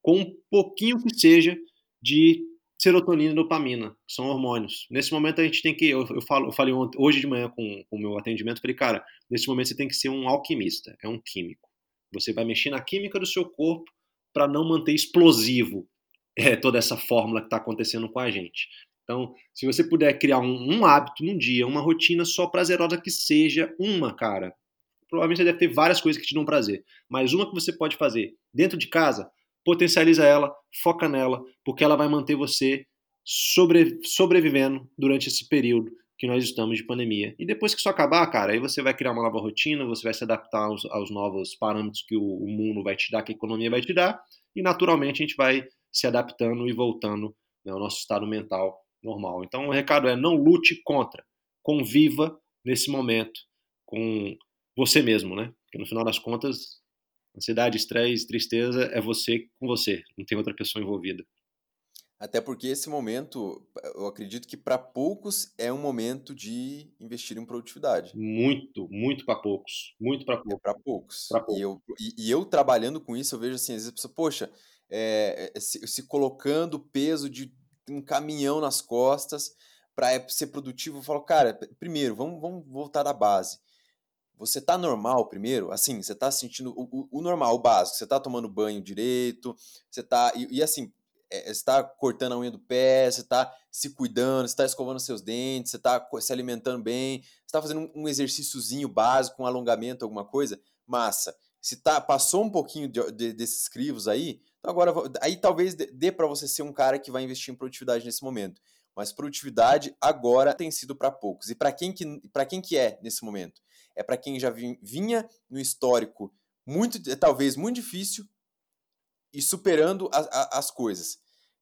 com um pouquinho que seja de serotonina e dopamina, que são hormônios. Nesse momento a gente tem que, eu, eu, falo, eu falei ontem, hoje de manhã com, com o meu atendimento, falei, cara, nesse momento você tem que ser um alquimista, é um químico. Você vai mexer na química do seu corpo para não manter explosivo é, toda essa fórmula que está acontecendo com a gente. Então, se você puder criar um, um hábito num dia, uma rotina só prazerosa que seja, uma, cara, provavelmente você deve ter várias coisas que te dão prazer, mas uma que você pode fazer dentro de casa, potencializa ela, foca nela, porque ela vai manter você sobre, sobrevivendo durante esse período que nós estamos de pandemia. E depois que isso acabar, cara, aí você vai criar uma nova rotina, você vai se adaptar aos, aos novos parâmetros que o, o, mundo vai te dar, que a economia vai te dar, e naturalmente a gente vai se adaptando e voltando né, ao nosso estado mental normal. Então o recado é não lute contra, conviva nesse momento com você mesmo, né? Porque no final das contas Ansiedade, estresse, tristeza é você com você, não tem outra pessoa envolvida. Até porque esse momento, eu acredito que para poucos é um momento de investir em produtividade. Muito, muito para poucos. Muito para poucos. É para poucos. poucos. E, eu, e, e, eu trabalhando com isso, eu vejo assim, às vezes a pessoa, poxa, é, é se, se, colocando peso de um caminhão nas costas para ser produtivo, eu falo, cara, primeiro, vamos, vamos voltar da base. Você tá normal primeiro? Assim, você tá sentindo o, o, o normal, o básico. Você tá tomando banho direito, você tá. E, e assim, é, você tá cortando a unha do pé, você tá se cuidando, você tá escovando seus dentes, você tá se alimentando bem, você tá fazendo um, um exercíciozinho básico, um alongamento, alguma coisa, massa. Se tá, passou um pouquinho de, de, desses crivos aí, então agora aí talvez dê para você ser um cara que vai investir em produtividade nesse momento. Mas produtividade agora tem sido para poucos. E para quem que para quem que é nesse momento? é para quem já vinha no histórico muito, talvez muito difícil e superando a, a, as coisas.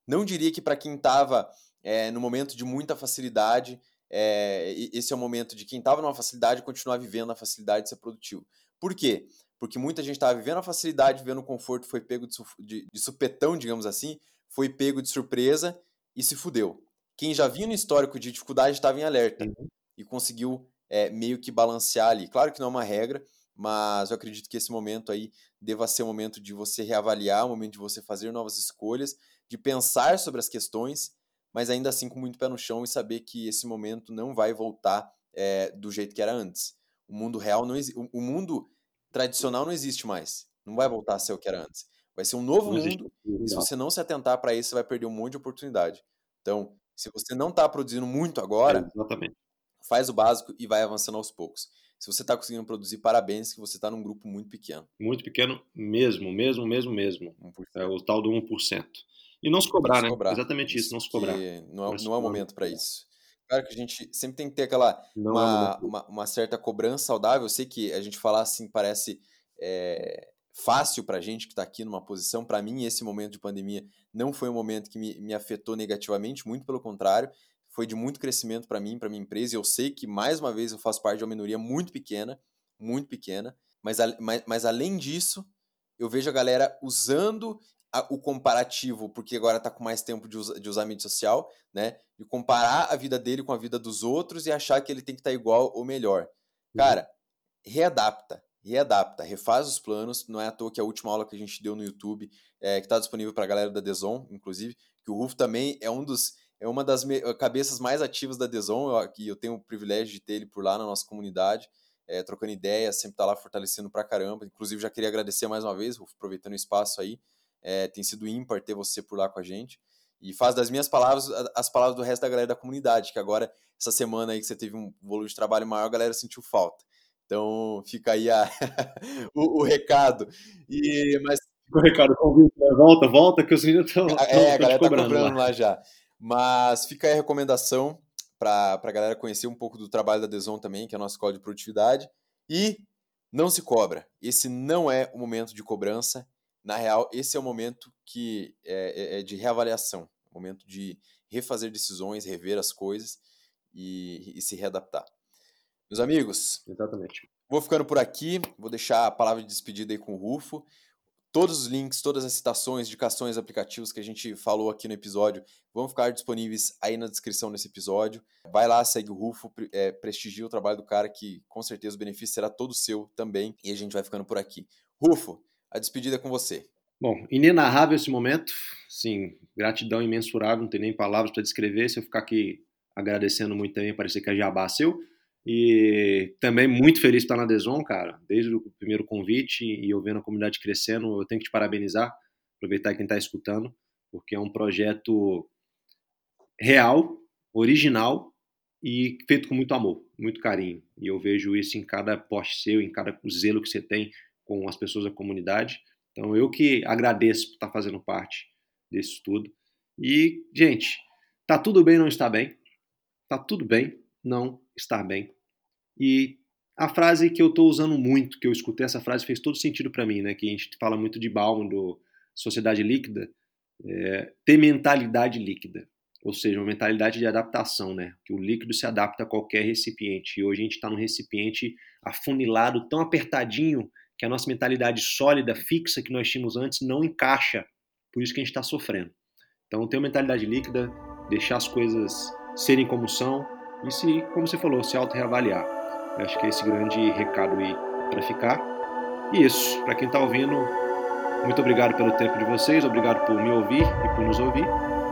Não diria que para quem estava é, no momento de muita facilidade, é, esse é o momento de quem estava numa facilidade continuar vivendo a facilidade de ser produtivo. Por quê? Porque muita gente estava vivendo a facilidade, vivendo o conforto, foi pego de, de, de supetão, digamos assim, foi pego de surpresa e se fudeu. Quem já vinha no histórico de dificuldade estava em alerta uhum. e conseguiu é, meio que balancear ali. Claro que não é uma regra, mas eu acredito que esse momento aí deva ser um momento de você reavaliar, um momento de você fazer novas escolhas, de pensar sobre as questões, mas ainda assim com muito pé no chão e saber que esse momento não vai voltar é, do jeito que era antes. O mundo real não existe, o mundo tradicional não existe mais. Não vai voltar a ser o que era antes. Vai ser um novo mundo e se você não se atentar para isso, você vai perder um monte de oportunidade. Então, se você não está produzindo muito agora, é, faz o básico e vai avançando aos poucos. Se você está conseguindo produzir, parabéns, que você está num grupo muito pequeno. Muito pequeno mesmo, mesmo, mesmo, mesmo. É o tal do 1%. E não se cobrar, se né? Cobrar. Exatamente isso, não se cobrar. Não, é, não é o momento para isso. Claro que a gente sempre tem que ter aquela uma, é uma, uma, certa cobrança saudável. Eu sei que a gente falar assim parece é, fácil para a gente que está aqui numa posição. Para mim, esse momento de pandemia não foi um momento que me, me afetou negativamente, muito pelo contrário foi de muito crescimento para mim, para minha empresa, e eu sei que, mais uma vez, eu faço parte de uma minoria muito pequena, muito pequena, mas, mas, mas além disso, eu vejo a galera usando a, o comparativo, porque agora está com mais tempo de, usa, de usar mídia social, né? De comparar a vida dele com a vida dos outros e achar que ele tem que estar tá igual ou melhor. Uhum. Cara, readapta, readapta, refaz os planos. Não é à toa que a última aula que a gente deu no YouTube, é, que está disponível para a galera da Deson, inclusive, que o Rufo também é um dos é uma das cabeças mais ativas da Deson, que eu tenho o privilégio de ter ele por lá na nossa comunidade, é, trocando ideias, sempre tá lá fortalecendo pra caramba. Inclusive, já queria agradecer mais uma vez, Rufo, aproveitando o espaço aí. É, tem sido ímpar ter você por lá com a gente. E faz das minhas palavras as palavras do resto da galera da comunidade, que agora, essa semana aí que você teve um volume de trabalho maior, a galera sentiu falta. Então, fica aí a, o, o, recado. E, mas... O recado, convite, né? volta, volta, que os meninos estão. É, a galera tá cobrando lá. lá já. Mas fica aí a recomendação para a galera conhecer um pouco do trabalho da Deson também, que é a nossa escola de produtividade. E não se cobra. Esse não é o momento de cobrança. Na real, esse é o momento que é, é, é de reavaliação, momento de refazer decisões, rever as coisas e, e se readaptar. Meus amigos, exatamente. Vou ficando por aqui, vou deixar a palavra de despedida aí com o Rufo. Todos os links, todas as citações, indicações, aplicativos que a gente falou aqui no episódio vão ficar disponíveis aí na descrição desse episódio. Vai lá, segue o Rufo, é, prestigia o trabalho do cara, que com certeza o benefício será todo seu também. E a gente vai ficando por aqui. Rufo, a despedida é com você. Bom, inenarrável esse momento. Sim, gratidão imensurável, não tem nem palavras para descrever. Se eu ficar aqui agradecendo muito também, parecer que é jabá seu. E também muito feliz de estar na Deson, cara, desde o primeiro convite e eu vendo a comunidade crescendo, eu tenho que te parabenizar, aproveitar quem está escutando, porque é um projeto real, original e feito com muito amor, muito carinho. E eu vejo isso em cada post seu, em cada zelo que você tem com as pessoas da comunidade. Então eu que agradeço por estar fazendo parte desse estudo. E, gente, tá tudo bem não está bem? Tá tudo bem não estar bem. E a frase que eu estou usando muito, que eu escutei essa frase, fez todo sentido para mim, né? Que a gente fala muito de Baum, do sociedade líquida, é, ter mentalidade líquida, ou seja, uma mentalidade de adaptação, né? Que o líquido se adapta a qualquer recipiente. E hoje a gente está num recipiente afunilado, tão apertadinho, que a nossa mentalidade sólida, fixa que nós tínhamos antes, não encaixa. Por isso que a gente está sofrendo. Então, ter uma mentalidade líquida, deixar as coisas serem como são, e se, como você falou, se auto-reavaliar. Acho que é esse grande recado aí para ficar. E isso, para quem está ouvindo, muito obrigado pelo tempo de vocês, obrigado por me ouvir e por nos ouvir.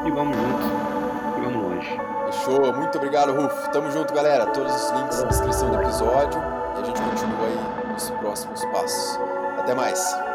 E vamos junto, e vamos longe. Fechou, muito obrigado, Rufo. Tamo junto, galera. Todos os links na descrição do episódio. E a gente continua nos próximos passos. Até mais.